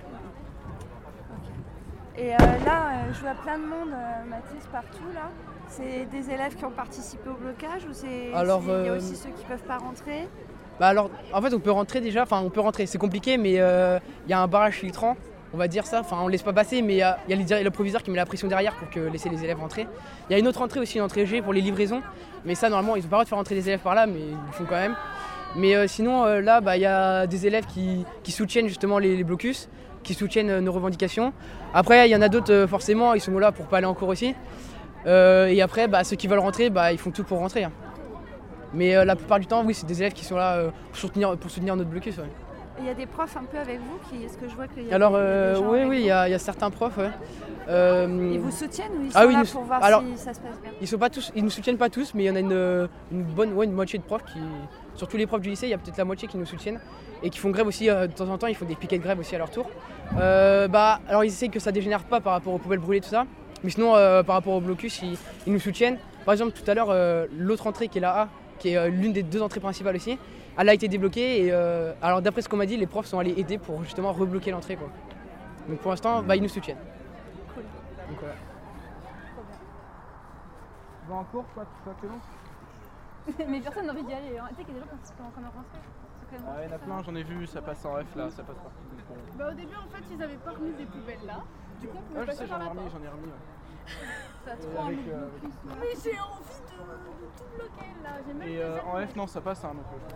Et euh, là, euh, je vois plein de monde, euh, Mathis, partout là. C'est des élèves qui ont participé au blocage ou c'est Alors, il y a aussi ceux qui peuvent pas rentrer? Bah alors, en fait, on peut rentrer déjà, enfin, on peut rentrer, c'est compliqué, mais euh, il y a un barrage filtrant, on va dire ça, enfin, on laisse pas passer, mais il y a, y le proviseur qui met la pression derrière pour que laisser les élèves rentrer. Il y a une autre entrée aussi, une entrée G pour les livraisons, mais ça, normalement, ils ont pas le droit de faire rentrer des élèves par là, mais ils le font quand même. Mais euh, sinon, euh, là, bah, il y a des élèves qui, qui soutiennent justement les, les blocus, qui soutiennent euh, nos revendications. Après, il y en a d'autres, euh, forcément, ils sont là pour pas aller en cours aussi. Euh, et après, bah, ceux qui veulent rentrer, bah, ils font tout pour rentrer. hein. Mais euh, la plupart du temps, oui, c'est des élèves qui sont là euh, pour, soutenir, pour soutenir notre blocus. ouais. Il y a des profs un peu avec vous qui est-ce que je vois qu'il y a Alors, des, des gens oui, oui, il y, a il y a certains profs. ouais. Ils vous soutiennent ou ils ah sont oui, là nous- pour voir alors, si ça se passe bien? Ils sont pas tous, ils nous soutiennent pas tous, mais il y en a une, une bonne, ouais, une moitié de profs qui, sur tous les profs du lycée, il y a peut-être la moitié qui nous soutiennent et qui font grève aussi euh, de temps en temps. Ils font des piquets de grève aussi à leur tour. Euh, bah, alors ils essayent que ça dégénère pas par rapport aux poubelles brûlées tout ça, mais sinon euh, par rapport au blocus, ils, ils nous soutiennent. Par exemple, tout à l'heure, l'autre entrée qui est la A, qui est l'une des deux entrées principales aussi, elle a été débloquée et euh, alors d'après ce qu'on m'a dit, les profs sont allés aider pour justement rebloquer l'entrée quoi. Donc pour l'instant, bah, ils nous soutiennent. Donc, voilà. Tu vas en cours, simplement (laughs) Mais personne n'a envie d'y aller. hein. Tu sais qu'il y a des gens qui sont en train de rentrer. Ah, il y en a plein, j'en ai vu, ça passe en F là, ça passe partout. euh, Bah, au début, en fait, ils avaient pas remis des poubelles là. Du coup, on pouvait Ah, je passer sais, par j'en ai remis, j'en ai remis. ouais. (laughs) Ça trop avec, envie de euh. Mais j'ai envie de, de tout bloquer là. J'ai même Et des euh, en. F, non, ça passe, hein, donc. euh,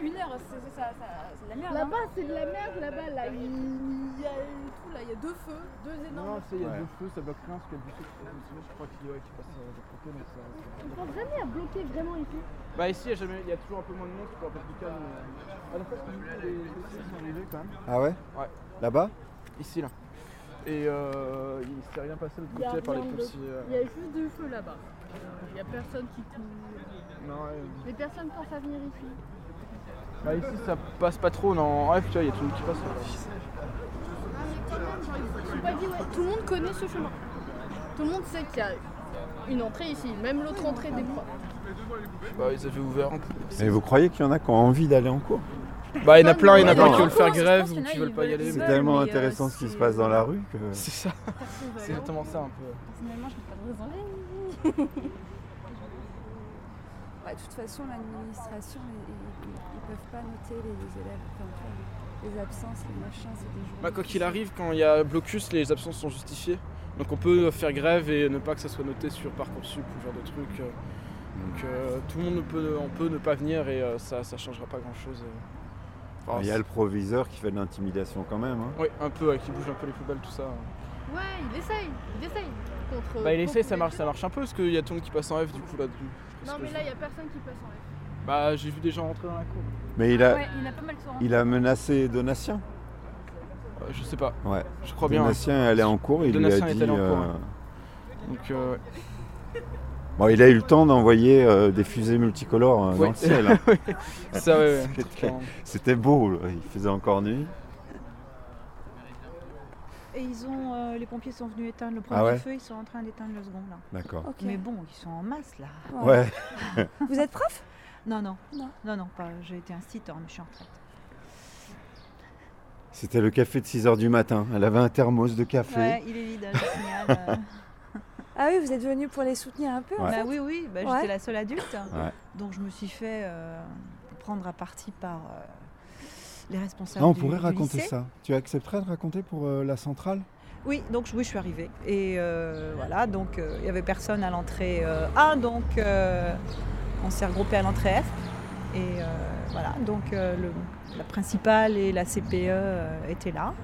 Une heure, c'est ça, ça- c'est de la merde. Là-bas, hein. c'est de la merde, là-bas, là. Il il y a là. Il y a deux feux, deux énormes Non, il y a Ouais. deux feux, ça bloque rien, parce qu'il y a du feu qui je crois qu'il ouais, qui passe euh, de côté, mais ça. Ils pensent jamais à bloquer vraiment ici. Bah, ici, il y, a jamais- il y a toujours un peu moins de monde, tu peux un peu plus calme. mais- Ah, donc, parce que du coup, les sont arrivés quand même. Ah ouais? Ouais. Là-bas? Ici, là. Et euh, il s'est rien passé de Il y a côté par les policiers. euh. Il y a juste du feu là-bas. Il n'y a personne qui court. Non, ouais. Les personnes pensent à venir ici. Bah, ici ça passe pas trop, non. En F, tu vois, il y a tout le monde qui passe. Tout le monde connaît ce chemin. Tout le monde sait qu'il y a une entrée ici, même l'autre entrée des profs. Bah, ils avaient ouvert un peu. Et vous croyez qu'il y en a qui ont envie d'aller en cours Bah, il y en a plein, il y en a Ouais, plein qui veulent en faire grève ou qui veulent pas y aller. C'est tellement mais, euh, intéressant ce qui se passe dans la rue que. (laughs) C'est ça. C'est exactement ça un peu. Personnellement, je n'ai pas de raison. Ouais, de toute façon, l'administration, ils, ils peuvent pas noter les élèves, les absences, les machins, c'est des jours. Bah, quoi qu'il arrive, quand il y a blocus, les absences sont justifiées. Donc on peut faire grève et ne pas que ça soit noté sur Parcoursup ou ce genre de truc. Donc euh, tout le monde peut, on peut ne pas venir et euh, ça ne changera pas grand chose. Il y a le proviseur qui fait de l'intimidation quand même. hein. Oui, un peu, qui bouge un peu les poubelles, tout ça. Ouais, il essaye, il essaye. Contre, Bah il contre ça marche, ça marche un peu parce qu'il y a tout le monde qui passe en F du coup là. du- Non, mais là, il n'y a personne qui passe en F. Bah j'ai vu des gens rentrer dans la cour. Mais il a, Ouais, il a pas mal il a menacé Donatien. Euh, je sais pas. Ouais. Je crois bien. Donatien est allé en cours, il Donatien lui a est dit. allé en cours, euh, ouais. Donc euh, Bon, il a eu le temps d'envoyer euh, des fusées multicolores euh, Ouais. dans le ciel. hein. (laughs) Ouais, C'était- beau, là. il faisait encore nuit. Et ils ont, euh, les pompiers sont venus éteindre le premier Ah ouais feu, ils sont en train d'éteindre le second là. D'accord. Mais bon, ils sont en masse là. Ouais. Vous êtes prof? Non, non, non, non, non, pas. J'ai été instituteur, mais je suis en retraite. C'était le café de 6h du matin. Elle avait un thermos de café. Ouais, il est vide, je signale. euh. Ah oui, vous êtes venu pour les soutenir un peu en. Bah oui, oui, bah, Ouais. j'étais la seule adulte. Ouais. Donc je me suis fait euh, prendre à partie par euh, les responsables. Ah, on du- pourrait du raconter lycée. ça. Tu accepterais de raconter pour euh, la centrale? Oui, donc oui, je suis arrivée. Et euh, voilà, donc euh, il n'y avait personne à l'entrée euh, A, donc on s'est regroupé à l'entrée F. Et voilà, donc la principale et la CPE étaient là.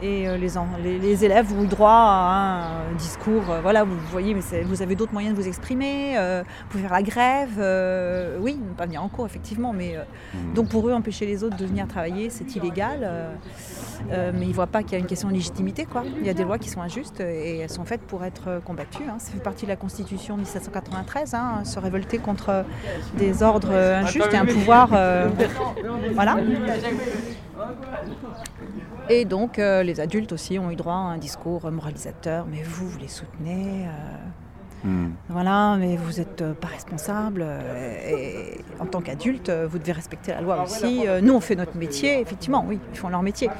Et euh, les, en- les- les élèves ont eu droit à un discours. euh, voilà, vous voyez, mais vous avez d'autres moyens de vous exprimer. euh, vous pouvez faire la grève. euh, oui, ne pas venir en cours, effectivement. Mais euh, donc pour eux, empêcher les autres de venir travailler, c'est illégal. euh, euh, mais ils ne voient pas qu'il y a une question de légitimité. Quoi. Il y a des lois qui sont injustes et elles sont faites pour être euh, combattues. hein. Ça fait partie de la Constitution de 1793, hein, se révolter contre des ordres euh, injustes et un pouvoir. euh, voilà. Et donc euh, les adultes aussi ont eu droit à un discours moralisateur. Mais vous, vous les soutenez. Euh, Hmm. voilà, mais vous n'êtes pas responsable. euh, et en tant qu'adulte, euh, vous devez respecter la loi aussi. Euh, Nous, on fait notre métier, effectivement, oui, ils font leur métier.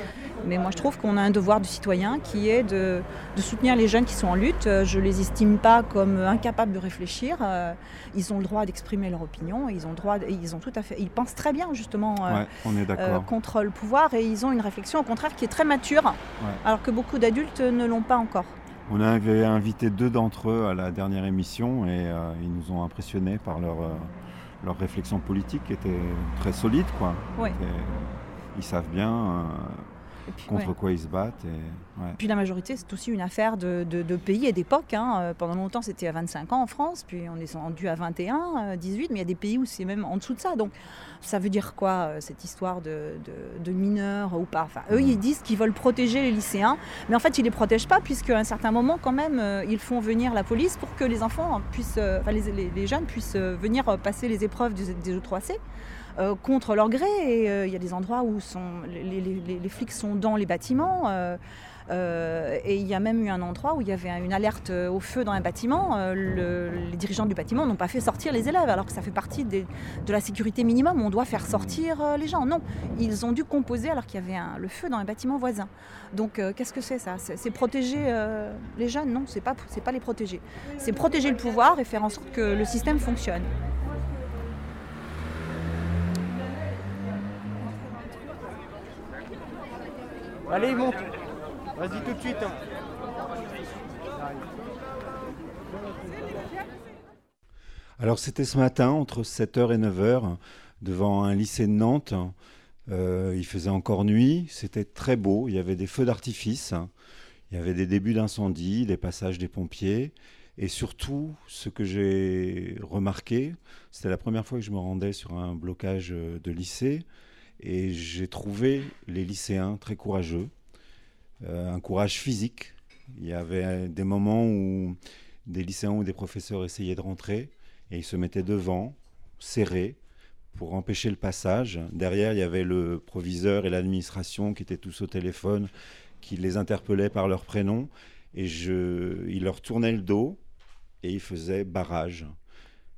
Mais moi, je trouve qu'on a un devoir du citoyen qui est de, de soutenir les jeunes qui sont en lutte. Euh, Je ne les estime pas comme incapables de réfléchir. Euh, Ils ont le droit d'exprimer leur opinion. Ils ont le droit, de- ils ont tout à fait, ils pensent très bien justement euh, Ouais, on est contre le pouvoir et ils ont une réflexion au contraire qui est très mature, alors que beaucoup d'adultes ne l'ont pas encore. On avait invité deux d'entre eux à la dernière émission et euh, ils nous ont impressionnés par leur, euh, leur réflexion politique qui était très solide. Quoi. Ouais. Et ils savent bien euh, puis, contre ouais. quoi ils se battent. Et, ouais. Puis la majorité, c'est aussi une affaire de, de- de pays et d'époque. hein. Euh, Pendant longtemps, c'était à 25 ans en France, puis on est rendu à 21, euh, 18, mais il y a des pays où c'est même en dessous de ça. Donc ça veut dire quoi, euh, cette histoire de, mineurs ou pas? Enfin, Eux, ils disent qu'ils veulent protéger les lycéens, mais en fait, ils ne les protègent pas, puisqu'à un certain moment, quand même, euh, ils font venir la police pour que les enfants puissent, euh, enfin, les, les- les jeunes puissent euh, venir euh, passer les épreuves du- des E3C euh, contre leur gré. Euh, il y a des endroits où les, flics sont dans les bâtiments. euh, et il y a même eu un endroit où il y avait une alerte au feu dans un bâtiment. Le- les dirigeants du bâtiment n'ont pas fait sortir les élèves, alors que ça fait partie de la sécurité minimum. On doit faire sortir les gens. Non, ils ont dû composer alors qu'il y avait le feu dans un bâtiment voisin. Donc qu'est-ce que c'est ça? C'est protéger les jeunes? Non, c'est pas c'est pas les protéger. C'est protéger le pouvoir et faire en sorte que le système fonctionne. Allez, monte Vas-y tout de suite. hein. Alors c'était ce matin entre 7h et 9h devant un lycée de Nantes. Euh, il faisait encore nuit, c'était très beau, il y avait des feux d'artifice, il y avait des débuts d'incendie, des passages des pompiers. Et surtout, ce que j'ai remarqué, c'était la première fois que je me rendais sur un blocage euh, de lycée et j'ai trouvé les lycéens très courageux. euh, un courage physique. Il y avait des moments où des lycéens ou des professeurs essayaient de rentrer et ils se mettaient devant, serrés, pour empêcher le passage. Derrière, il y avait le proviseur et l'administration qui étaient tous au téléphone, qui les interpellaient par leur prénom. Et je, il leur tournait le dos et ils faisaient barrage.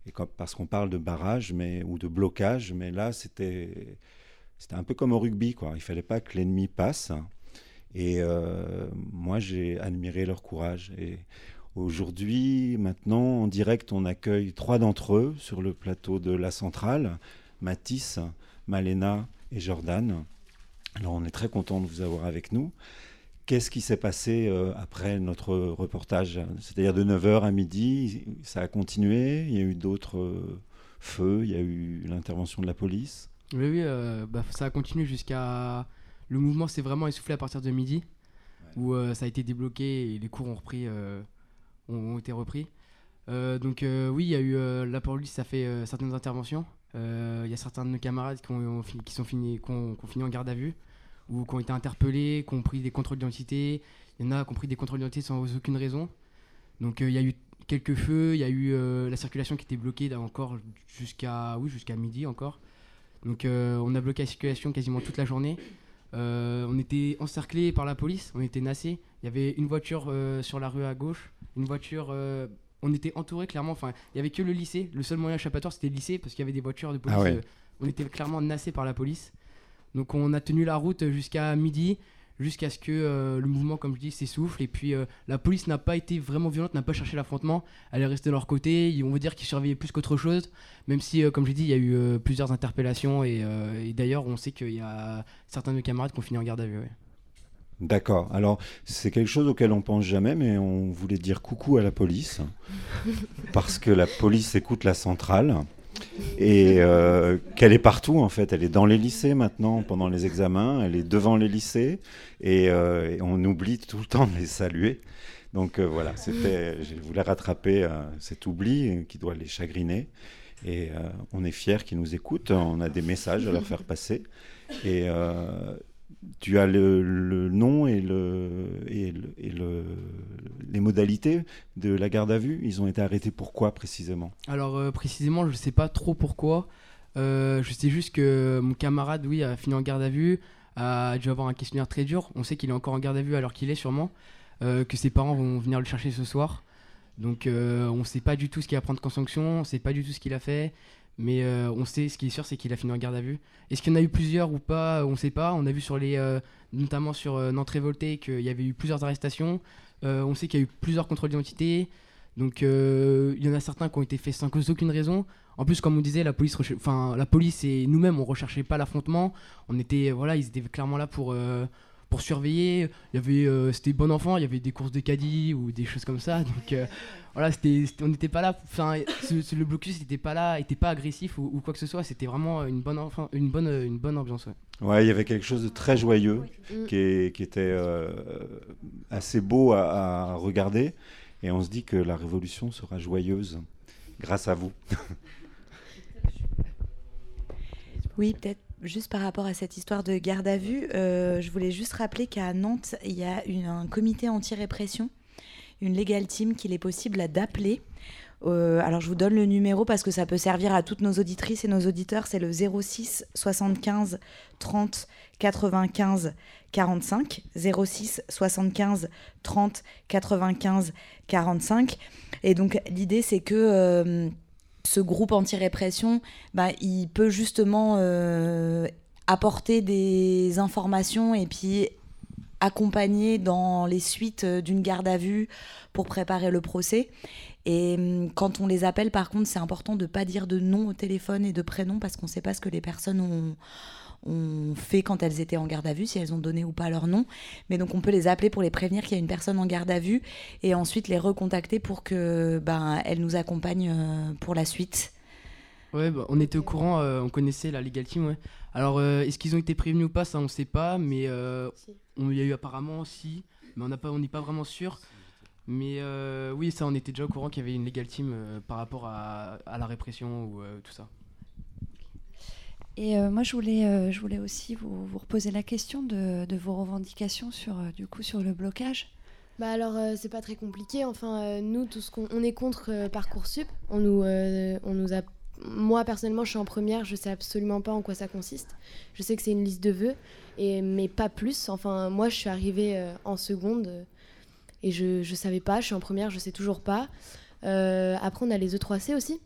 Et parce qu'on parle de barrage ou de blocage, mais là, c'était, c'était un peu comme au rugby. Quoi. Il fallait pas que l'ennemi passe. Et euh, moi, j'ai admiré leur courage. Et aujourd'hui, maintenant, en direct, on accueille trois d'entre eux sur le plateau de la centrale. Mathis, Malena et Jordan. Alors on est très content de vous avoir avec nous. Qu'est-ce qui s'est passé euh, après notre reportage? C'est-à-dire de 9h à midi, ça a continué, il y a eu d'autres euh, feux, il y a eu l'intervention de la police? Oui, oui, euh, bah, ça a continué jusqu'à... Le mouvement s'est vraiment essoufflé à partir de midi, où ça a été débloqué et les cours ont, repris, ont, ont, été repris. donc oui, il y a eu... la police a fait certaines interventions. Il y a certains de nos camarades qui ont, qui sont finis, qui ont, qui ont fini en garde à vue ou qui ont été interpellés, qui ont pris des contrôles d'identité. Il y en a qui ont pris des contrôles d'identité sans aucune raison. Donc il y a eu quelques feux, il y a eu la circulation qui était bloquée encore jusqu'à oui, jusqu'à midi encore. Donc on a bloqué la circulation quasiment toute la journée. on était encerclés par la police, on était nassés. Il y avait une voiture sur la rue à gauche, une voiture on était entouré clairement. Enfin, il y avait que le lycée. Le seul moyen échappatoire, c'était le lycée parce qu'il y avait des voitures de police. Ah ouais. on était clairement nassés par la police. Donc on a tenu la route jusqu'à midi, jusqu'à ce que euh, le mouvement, comme je dis, s'essouffle. Et puis euh, la police n'a pas été vraiment violente, n'a pas cherché l'affrontement. Elle est restée de leur côté. On veut dire qu'ils surveillaient plus qu'autre chose. Même si, euh, comme j'ai dit, il y a eu plusieurs interpellations. Et, et d'ailleurs, on sait qu'il y a certains de nos camarades qui ont fini en garde à vue. ouais. D'accord. Alors, c'est quelque chose auquel on pense jamais, mais on voulait dire coucou à la police, (laughs) parce que la police écoute la centrale et euh, qu'elle est partout en fait. Elle est dans les lycées maintenant pendant les examens, elle est devant les lycées et, euh, on oublie tout le temps de les saluer. Donc euh, voilà, c'était, je voulais rattraper cet oubli qui doit les chagriner. Et on est fiers qu'ils nous écoutent. On a des messages à leur faire passer. Et tu as le, nom et, le, et le, les modalités de la garde à vue. Ils ont été arrêtés pourquoi précisément? Alors euh, précisément, je ne sais pas trop pourquoi. Euh, je sais juste que mon camarade, oui, a fini en garde à vue, a dû avoir un questionnaire très dur. On sait qu'il est encore en garde à vue alors qu'il est sûrement, euh, que ses parents vont venir le chercher ce soir. Donc euh, on ne sait pas du tout ce qu'il va prendre comme sanction, on ne sait pas du tout ce qu'il a fait. Mais euh, on sait, ce qui est sûr, c'est qu'il a fini en garde à vue. Est-ce qu'il y en a eu plusieurs ou pas On ne sait pas. On a vu sur les, euh, notamment sur euh, Nantes Révolté qu'il y avait eu plusieurs arrestations. Euh, on sait qu'il y a eu plusieurs contrôles d'identité. Donc euh, il y en a certains qui ont été faits sans cause d'aucune raison. En plus, comme on disait, la police, et nous-mêmes, on recherchait pas l'affrontement. On était, voilà, ils étaient clairement là pour euh, pour surveiller. Il y avait, euh, c'était bon enfant. Il y avait des courses de caddie ou des choses comme ça. Donc euh, voilà, c'était, c'était- on n'était pas là. Enfin, le blocus n'était pas là, était pas agressif ou, ou quoi que ce soit. C'était vraiment une bonne, enfant, une bonne, une bonne ambiance. ouais. Ouais, il y avait quelque chose de très joyeux qui, est- qui était euh, assez beau à, à regarder. Et on se dit que la révolution sera joyeuse grâce à vous. Oui, peut-être juste par rapport à cette histoire de garde à vue, euh, je voulais juste rappeler qu'à Nantes, il y a un comité anti-répression, une legal team qu'il est possible d'appeler. Euh, alors je vous donne le numéro parce que ça peut servir à toutes nos auditrices et nos auditeurs. C'est le 06 75 30 95 45. 06 75 30 95 45. Et donc l'idée c'est que euh, ce groupe anti-répression, bah, il peut justement euh, apporter des informations et puis accompagner dans les suites euh, d'une garde à vue pour préparer le procès. Et hum, quand on les appelle, par contre, c'est important de ne pas dire de nom au téléphone et de prénom parce qu'on ne sait pas ce que les personnes ont, ont fait quand elles étaient en garde à vue, si elles ont donné ou pas leur nom. Mais donc on peut les appeler pour les prévenir qu'il y a une personne en garde à vue et ensuite les recontacter pour que ben, elles nous accompagnent euh, pour la suite. Ouais, bah, on était au courant, euh, on connaissait la Legal Team, ouais. Alors, euh, est-ce qu'ils ont été prévenus ou pas, ça on sait pas, mais euh, on- il y a eu apparemment si, mais on n'a pas, on n'est pas vraiment sûr. Mais euh, oui, ça on était déjà au courant qu'il y avait une Legal Team euh, par rapport à, à la répression ou euh, tout ça. Et euh, moi, je voulais, euh, je voulais aussi vous, vous reposer la question de, vos revendications sur, euh, du coup, sur le blocage. Bah alors c'est pas très compliqué. Enfin nous tout ce qu'on on est contre parcoursup. On nous on nous a moi personnellement je suis en première. Je sais absolument pas en quoi ça consiste. Je sais que c'est une liste de vœux et mais pas plus. Enfin moi je suis arrivée en seconde et je je savais pas. Je suis en première. Je sais toujours pas. Après on a les E3C aussi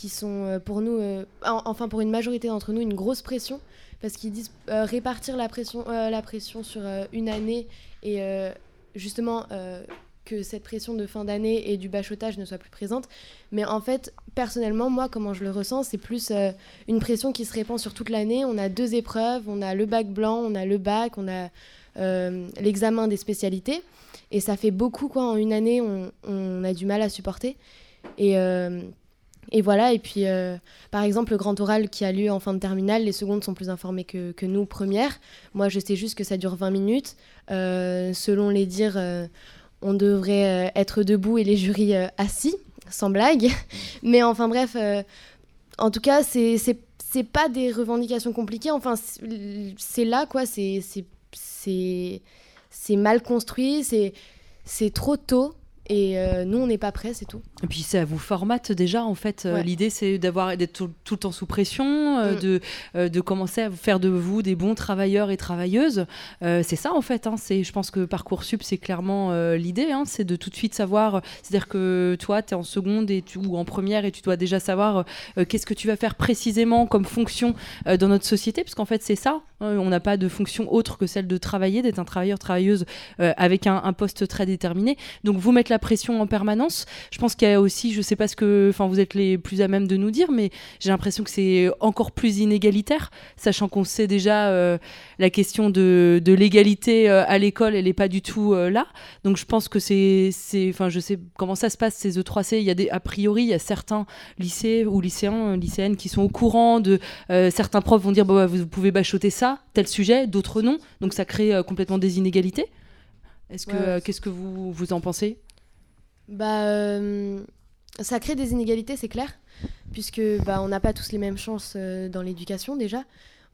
qui sont euh, pour nous, euh, en- enfin pour une majorité d'entre nous, une grosse pression parce qu'ils disent euh, répartir la pression, la pression sur une année et justement que cette pression de fin d'année et du bachotage ne soit plus présente. Mais en fait, personnellement, moi, comment je le ressens, c'est plus une pression qui se répand sur toute l'année. On a deux épreuves, on a le bac blanc, on a le bac, on a l'examen des spécialités. Et ça fait beaucoup, quoi. En une année, on, on a du mal à supporter. Et, et voilà, et puis euh, par exemple, le grand oral qui a lieu en fin de terminale, les secondes sont plus informées que, que nous, premières. Moi, je sais juste que ça dure 20 minutes. Euh, selon les dires, euh, on devrait être debout et les jurys assis, sans blague. (laughs) Mais enfin, bref, en tout cas, c'est pas des revendications compliquées. Enfin, c'est- là, quoi. C'est mal construit, c'est trop tôt. Et euh, nous, on n'est pas prêts, c'est tout. Et puis ça vous formate déjà en fait. Euh, Ouais. L'idée c'est d'avoir d'être tout, tout le temps sous pression, euh, Mm. de, euh, de commencer à faire de vous des bons travailleurs et travailleuses. C'est ça en fait. hein. C'est, je pense que parcoursup c'est clairement l'idée. hein. C'est de tout de suite savoir. C'est-à-dire que toi tu es en seconde et tu, ou en première et tu dois déjà savoir qu'est-ce que tu vas faire précisément comme fonction dans notre société, parce qu'en fait c'est ça. hein. on n'a pas de fonction autre que celle de travailler, d'être un travailleur travailleuse avec un, un poste très déterminé. Donc vous mettre la pression en permanence. Je pense qu'il y a aussi, je sais pas ce que, enfin vous êtes les plus à même de nous dire, mais j'ai l'impression que c'est encore plus inégalitaire, sachant qu'on sait déjà euh, la question de, de l'égalité euh, à l'école, elle n'est pas du tout euh, là. Donc je pense que c'est, enfin je sais comment ça se passe ces E3C. Il y a des, a priori, il y a certains lycées ou lycéens, lycéennes qui sont au courant de certains profs vont dire bon, bah, vous pouvez bachoter ça, tel sujet, d'autres non. Donc ça crée complètement des inégalités. Est-ce que, Ouais. qu'est-ce que vous, vous en pensez? Bah, euh, ça crée des inégalités, c'est clair, puisque bah, on n'a pas tous les mêmes chances euh, dans l'éducation déjà.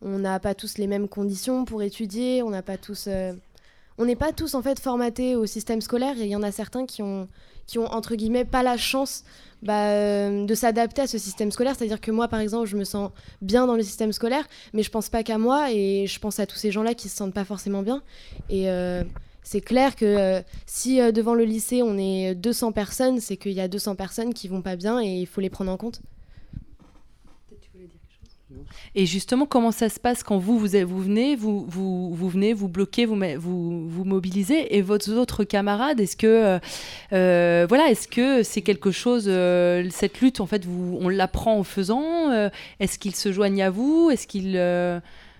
On n'a pas tous les mêmes conditions pour étudier. On n'a pas tous, euh, on n'est pas tous en fait formatés au système scolaire. Et il y en a certains qui ont, qui ont entre guillemets pas la chance bah, de s'adapter à ce système scolaire. C'est-à-dire que moi, par exemple, je me sens bien dans le système scolaire, mais je pense pas qu'à moi et je pense à tous ces gens-là qui se sentent pas forcément bien. Et c'est clair que euh, si euh, devant le lycée on est 200 personnes, c'est qu'il y a 200 personnes qui vont pas bien et il faut les prendre en compte. Et justement, comment ça se passe quand vous, vous, venez, vous, vous, vous venez, vous bloquez, vous, vous, vous mobilisez, et vos autres camarades, est-ce que, euh, voilà, est-ce que c'est quelque chose, euh, cette lutte, en fait, vous, on l'apprend en faisant euh, Est-ce qu'ils se joignent à vous? Est-ce qu'ils, euh,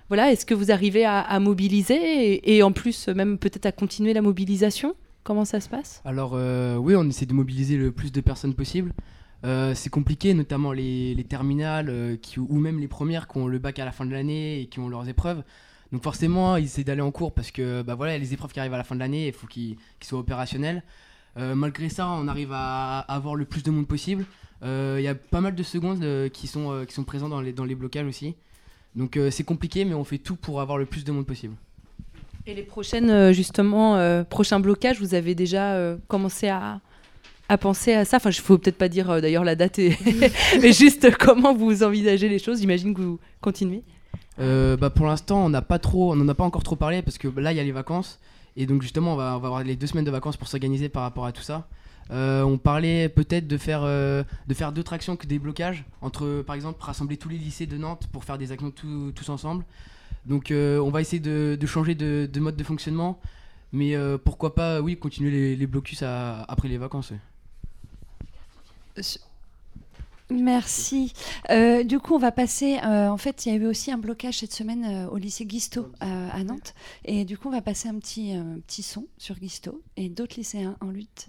voilà, est-ce que vous arrivez à, mobiliser et, en plus, même peut-être à continuer la mobilisation? Comment ça se passe? Alors euh, oui, on essaie de mobiliser le plus de personnes possible. Euh, c'est compliqué, notamment les, les terminales euh, ou même les premières qui ont le bac à la fin de l'année et qui ont leurs épreuves. Donc forcément, ils essaient d'aller en cours parce que bah les épreuves qui arrivent à la fin de l'année, il faut qu'ils soient opérationnels. Malgré ça, on arrive à, avoir le plus de monde possible. Il y a pas mal de secondes qui, sont, présents dans les blocages aussi. Donc euh, c'est compliqué, mais on fait tout pour avoir le plus de monde possible. Et les prochaines, euh, justement, euh, prochains blocages, vous avez déjà euh, commencé à, à penser à ça? Enfin, il faut peut-être pas dire euh, d'ailleurs la date, et mais (laughs) juste comment vous envisagez les choses. J'imagine que vous continuez. Bah pour l'instant, on n'a pas trop, on n'en a pas encore trop parlé parce que là, il y a les vacances et donc justement, on va, on va avoir les deux semaines de vacances pour s'organiser par rapport à tout ça. Euh, on parlait peut-être de faire, euh, de faire d'autres actions que des blocages entre, par exemple, rassembler tous les lycées de Nantes pour faire des actions tout- tous ensemble. Donc, euh, on va essayer de, de changer de, de mode de fonctionnement, mais euh, pourquoi pas, oui, continuer les, les blocus à- après les vacances. ouais. Merci. Euh, du coup, on va passer. euh, en fait, il y a eu aussi un blocage cette semaine euh, au lycée Guisto à, à Nantes. Et du coup, on va passer un petit, euh, petit son sur Guisto et d'autres lycéens en lutte.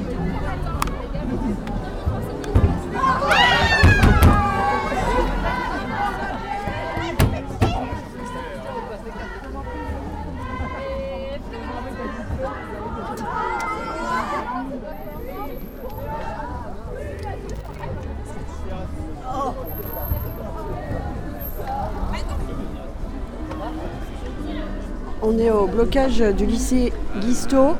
On est au blocage du lycée Guisto,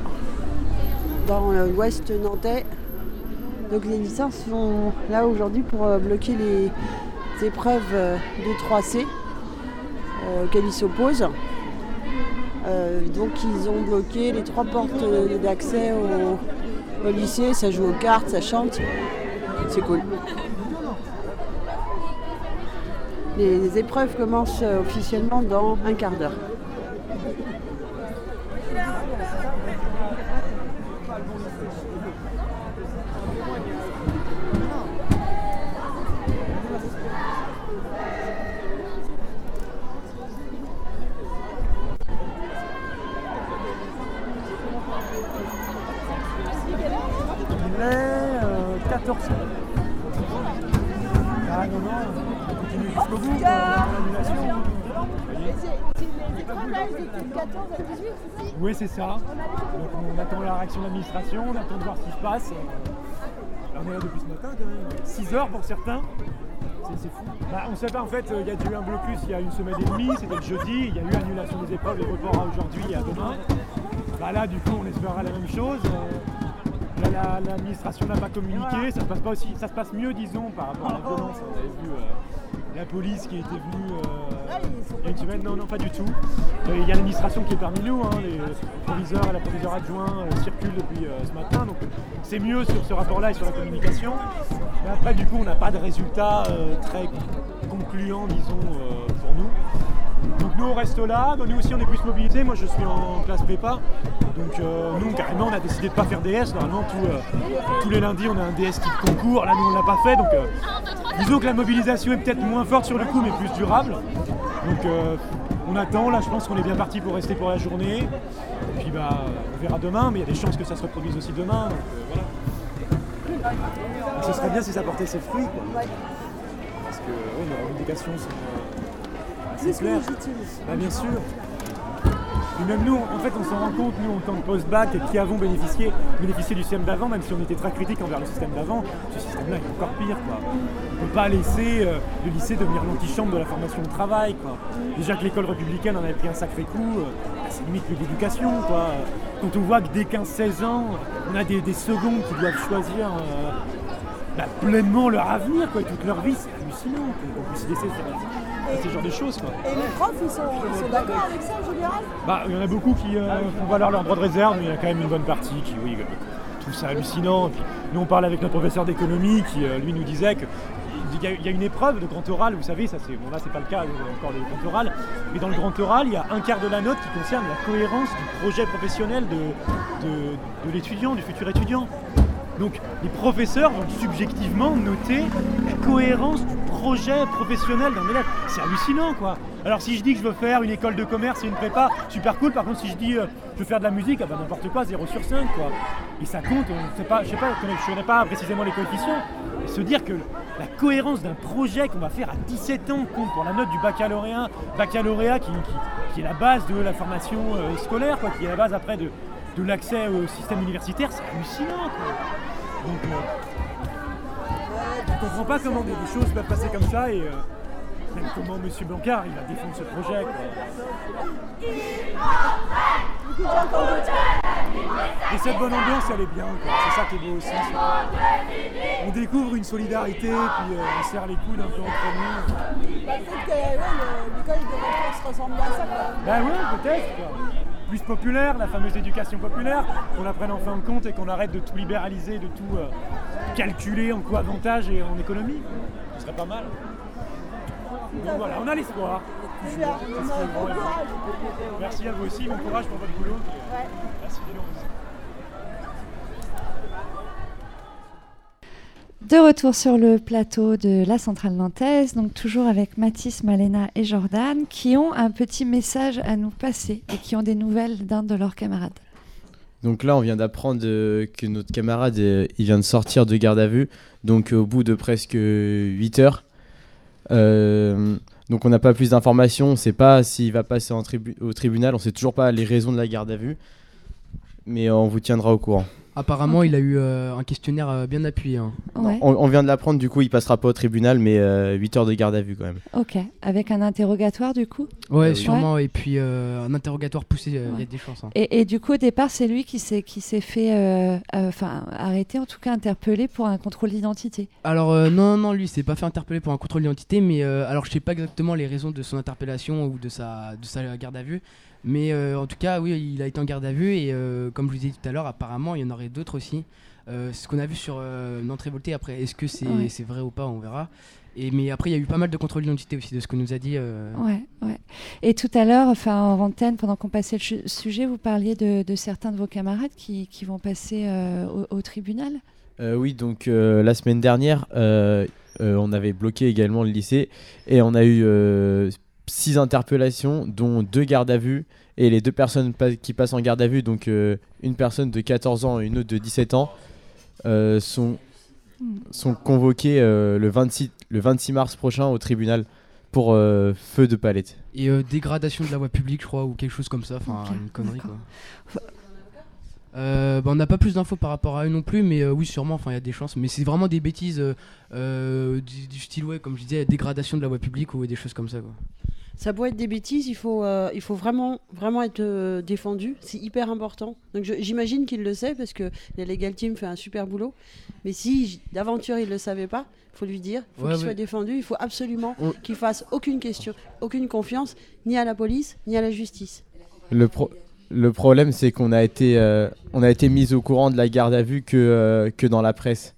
dans l'ouest nantais. Donc les lycéens sont là aujourd'hui pour euh, bloquer les épreuves de 3C euh, auxquelles ils s'opposent. Euh, donc ils ont bloqué les trois portes d'accès au, lycée. Ça joue aux cartes, ça chante. C'est cool. Les épreuves commencent officiellement dans un quart d'heure. C'est ça. Donc on attend la réaction de l'administration, on attend de voir ce qui se passe. Là, on est là depuis ce matin quand même. 6 heures pour certains. C'est- fou. Bah, on sait pas, en fait, euh, il y a eu un blocus il y a une semaine et demie, c'était le jeudi, il y a eu annulation des épreuves, les reports à aujourd'hui et à demain. Bah, là, du coup, on espérera la même chose. Euh, la- L'administration n'a pas communiqué, ça se passe pas aussi, ça se passe mieux, disons, par rapport à la violence. Vu euh, la police qui était venue euh, une semaine, non, non, pas du tout. Euh, Il y a l'administration qui est parmi nous, hein, les proviseurs et la proviseure adjoint euh, circulent depuis euh, ce matin, donc c'est mieux sur ce rapport-là et sur la communication. Mais après, du coup, on n'a pas de résultats très concluants, disons, pour nous. Donc nous on reste là, nous aussi on est plus mobilisés, moi je suis en classe prépa, donc euh, nous carrément on a décidé de pas faire DS, normalement euh, tous les lundis on a un DS type concours, là nous on l'a pas fait, donc euh, disons que la mobilisation est peut-être moins forte sur le coup mais plus durable, donc on attend, là je pense qu'on est bien parti pour rester pour la journée, et puis bah on verra demain, mais il y a des chances que ça se reproduise aussi demain, donc voilà. Ce serait bien si ça portait ses fruits, parce que oui, les revendications sont... c'est clair. Bah, bien sûr. Et même nous, en fait, on s'en rend compte, nous, en tant que post-bac, qui avons bénéficié, bénéficié du système d'avant, même si on était très critique envers le système d'avant, ce système-là est encore pire. Quoi. On ne peut pas laisser euh, le lycée devenir l'antichambre de la formation au travail. Quoi. Déjà que l'école républicaine en avait pris un sacré coup, euh, bah, c'est limite plus d'éducation. Quoi. Quand on voit que dès 15-16 ans, on a des, des secondes qui doivent choisir euh, bah, pleinement leur avenir, quoi, toute leur vie, c'est hallucinant qu'on puisse laisser faire ce genre de choses. Quoi. Et les profs, ils sont, ils sont d'accord avec ça en général? Bah, il y en a beaucoup qui euh, font valoir leur droit de réserve, mais il y a quand même une bonne partie qui, oui, euh, trouvent ça hallucinant. Et puis, nous, on parle avec notre professeur d'économie qui, euh, lui, nous disait que il y, a, une épreuve de grand oral, vous savez, ça c'est bon là c'est pas le cas encore le grand oral, mais dans le grand oral il y a un quart de la note qui concerne la cohérence du projet professionnel de, de, de l'étudiant, du futur étudiant. Donc les professeurs vont subjectivement noter la cohérence du projet professionnel d'un élève. C'est hallucinant quoi. Alors si je dis que je veux faire une école de commerce et une prépa, super cool. Par contre si je dis euh, je veux faire de la musique, bah n'importe quoi, 0 sur 5 quoi. Et ça compte, on sait pas, je je connais- pas précisément les coefficients. Se dire que la cohérence d'un projet qu'on va faire à 17 ans compte pour la note du baccalauréat, baccalauréat qui, est la base de la formation euh, scolaire, qui est la base après de, de l'accès au système universitaire, c'est hallucinant quoi. Donc, euh, comprends pas comment des, choses peuvent passer comme ça et euh, même comment M. Blancard il va défendre ce projet. Et cette bonne ambiance, elle est bien. C'est ça qui est beau aussi. On découvre une solidarité, puis euh, on serre les coudes un peu entre nous. Bah, peut-être que ouais, le- l'école de vacances ressemble à ça. Quoi. Ben oui, peut-être. Plus populaire, la fameuse éducation populaire, qu'on la prenne enfin en compte et qu'on arrête de tout libéraliser, de tout euh, calculer en co-avantage et en économie. Ce serait pas mal. Donc voilà, on a l'espoir. Merci à vous aussi, bon courage pour votre boulot. Ouais. Merci Léon. De retour sur le plateau de la centrale nantaise, donc toujours avec Mathis, Malena et Jordan, qui ont un petit message à nous passer et qui ont des nouvelles d'un de leurs camarades. Donc là, on vient d'apprendre euh, que notre camarade, euh, il vient de sortir de garde à vue, donc au bout de presque 8 heures. Euh, donc on n'a pas plus d'informations, on ne sait pas s'il va passer au tribunal, on ne sait toujours pas les raisons de la garde à vue, mais on vous tiendra au courant. Apparemment, il a eu euh, un questionnaire euh, bien appuyé. hein. Ouais. On, on vient de l'apprendre, du coup, il passera pas au tribunal, mais 8 heures de garde à vue quand même. Ok, avec un interrogatoire du coup? Ouais, sûrement. Et puis euh, un interrogatoire poussé, euh, il y a des chances. hein. Et, et du coup, au départ, c'est lui qui s'est qui s'est fait euh, euh, enfin arrêter, en tout cas interpellé pour un contrôle d'identité. Alors euh, non, non, lui, il s'est pas fait interpeller pour un contrôle d'identité, mais euh, alors je sais pas exactement les raisons de son interpellation ou de sa, de sa garde à vue, mais euh, en tout cas, oui, il a été en garde à vue et euh, comme je vous ai dit tout à l'heure, apparemment, il y en aurait d'autres aussi. Euh, ce qu'on a vu sur euh, Nantes Révoltée, après, est-ce que c'est Ouais. c'est vrai ou pas, on verra. Et, mais après, il y a eu pas mal de contrôles d'identité aussi, de ce que nous a dit. euh, Ouais, ouais. Et tout à l'heure, enfin en antenne, pendant qu'on passait le sujet, vous parliez de, de certains de vos camarades qui, qui vont passer euh, au, au tribunal. Euh, oui, donc euh, la semaine dernière, euh, euh, on avait bloqué également le lycée et on a eu euh, six interpellations, dont deux gardes à vue. Et les deux personnes pa- qui passent en garde à vue, donc euh, une personne de 14 ans et une autre de 17 ans, euh, sont, sont convoquées euh, le, 26, le 26 mars prochain au tribunal pour euh, feu de palette. Et euh, dégradation de la voie publique, je crois, ou quelque chose comme ça, enfin une connerie quoi. Euh, bah, on n'a pas plus d'infos par rapport à eux non plus, mais euh, oui, sûrement, enfin il y a des chances. Mais c'est vraiment des bêtises euh, euh, du, du style, ouais, comme je disais, dégradation de la voie publique ou des choses comme ça. Quoi. Ça peut être des bêtises, il faut, euh, il faut vraiment, vraiment être euh, défendu. C'est hyper important. Donc j'imagine qu'il le sait parce que la Legal Team fait un super boulot. Mais si d'aventure il ne le savait pas, il faut lui dire, faut Ouais, qu'il ouais. soit défendu. Il faut absolument qu'il fasse aucune question, aucune confiance, ni à la police, ni à la justice. Le, pro- le problème, c'est qu'on a été, euh, on a été mis au courant de la garde à vue que, euh, que dans la presse.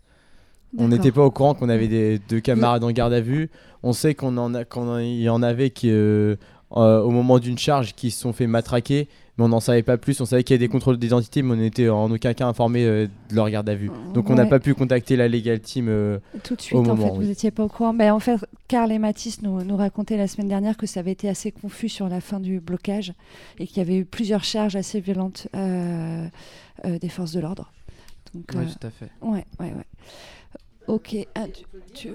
On n'était pas au courant qu'on avait des, deux camarades en garde à vue. On sait qu'on en a, qu'on y en avait qui, euh, euh, au moment d'une charge, qui se sont fait matraquer, mais on n'en savait pas plus. On savait qu'il y avait des contrôles d'identité, mais on n'était en aucun cas informé euh, de leur garde à vue. Donc on n'a Ouais. pas pu contacter la legal team euh, Tout de au suite, en moment. fait, vous oui. n'étiez pas au courant. Mais en fait, Karl et Mathis nous, nous racontaient la semaine dernière que ça avait été assez confus sur la fin du blocage et qu'il y avait eu plusieurs charges assez violentes euh, euh, des forces de l'ordre. Donc, Ouais, euh, tout à fait. Ouais, ouais, ouais. Ok. Ah, tu- tu-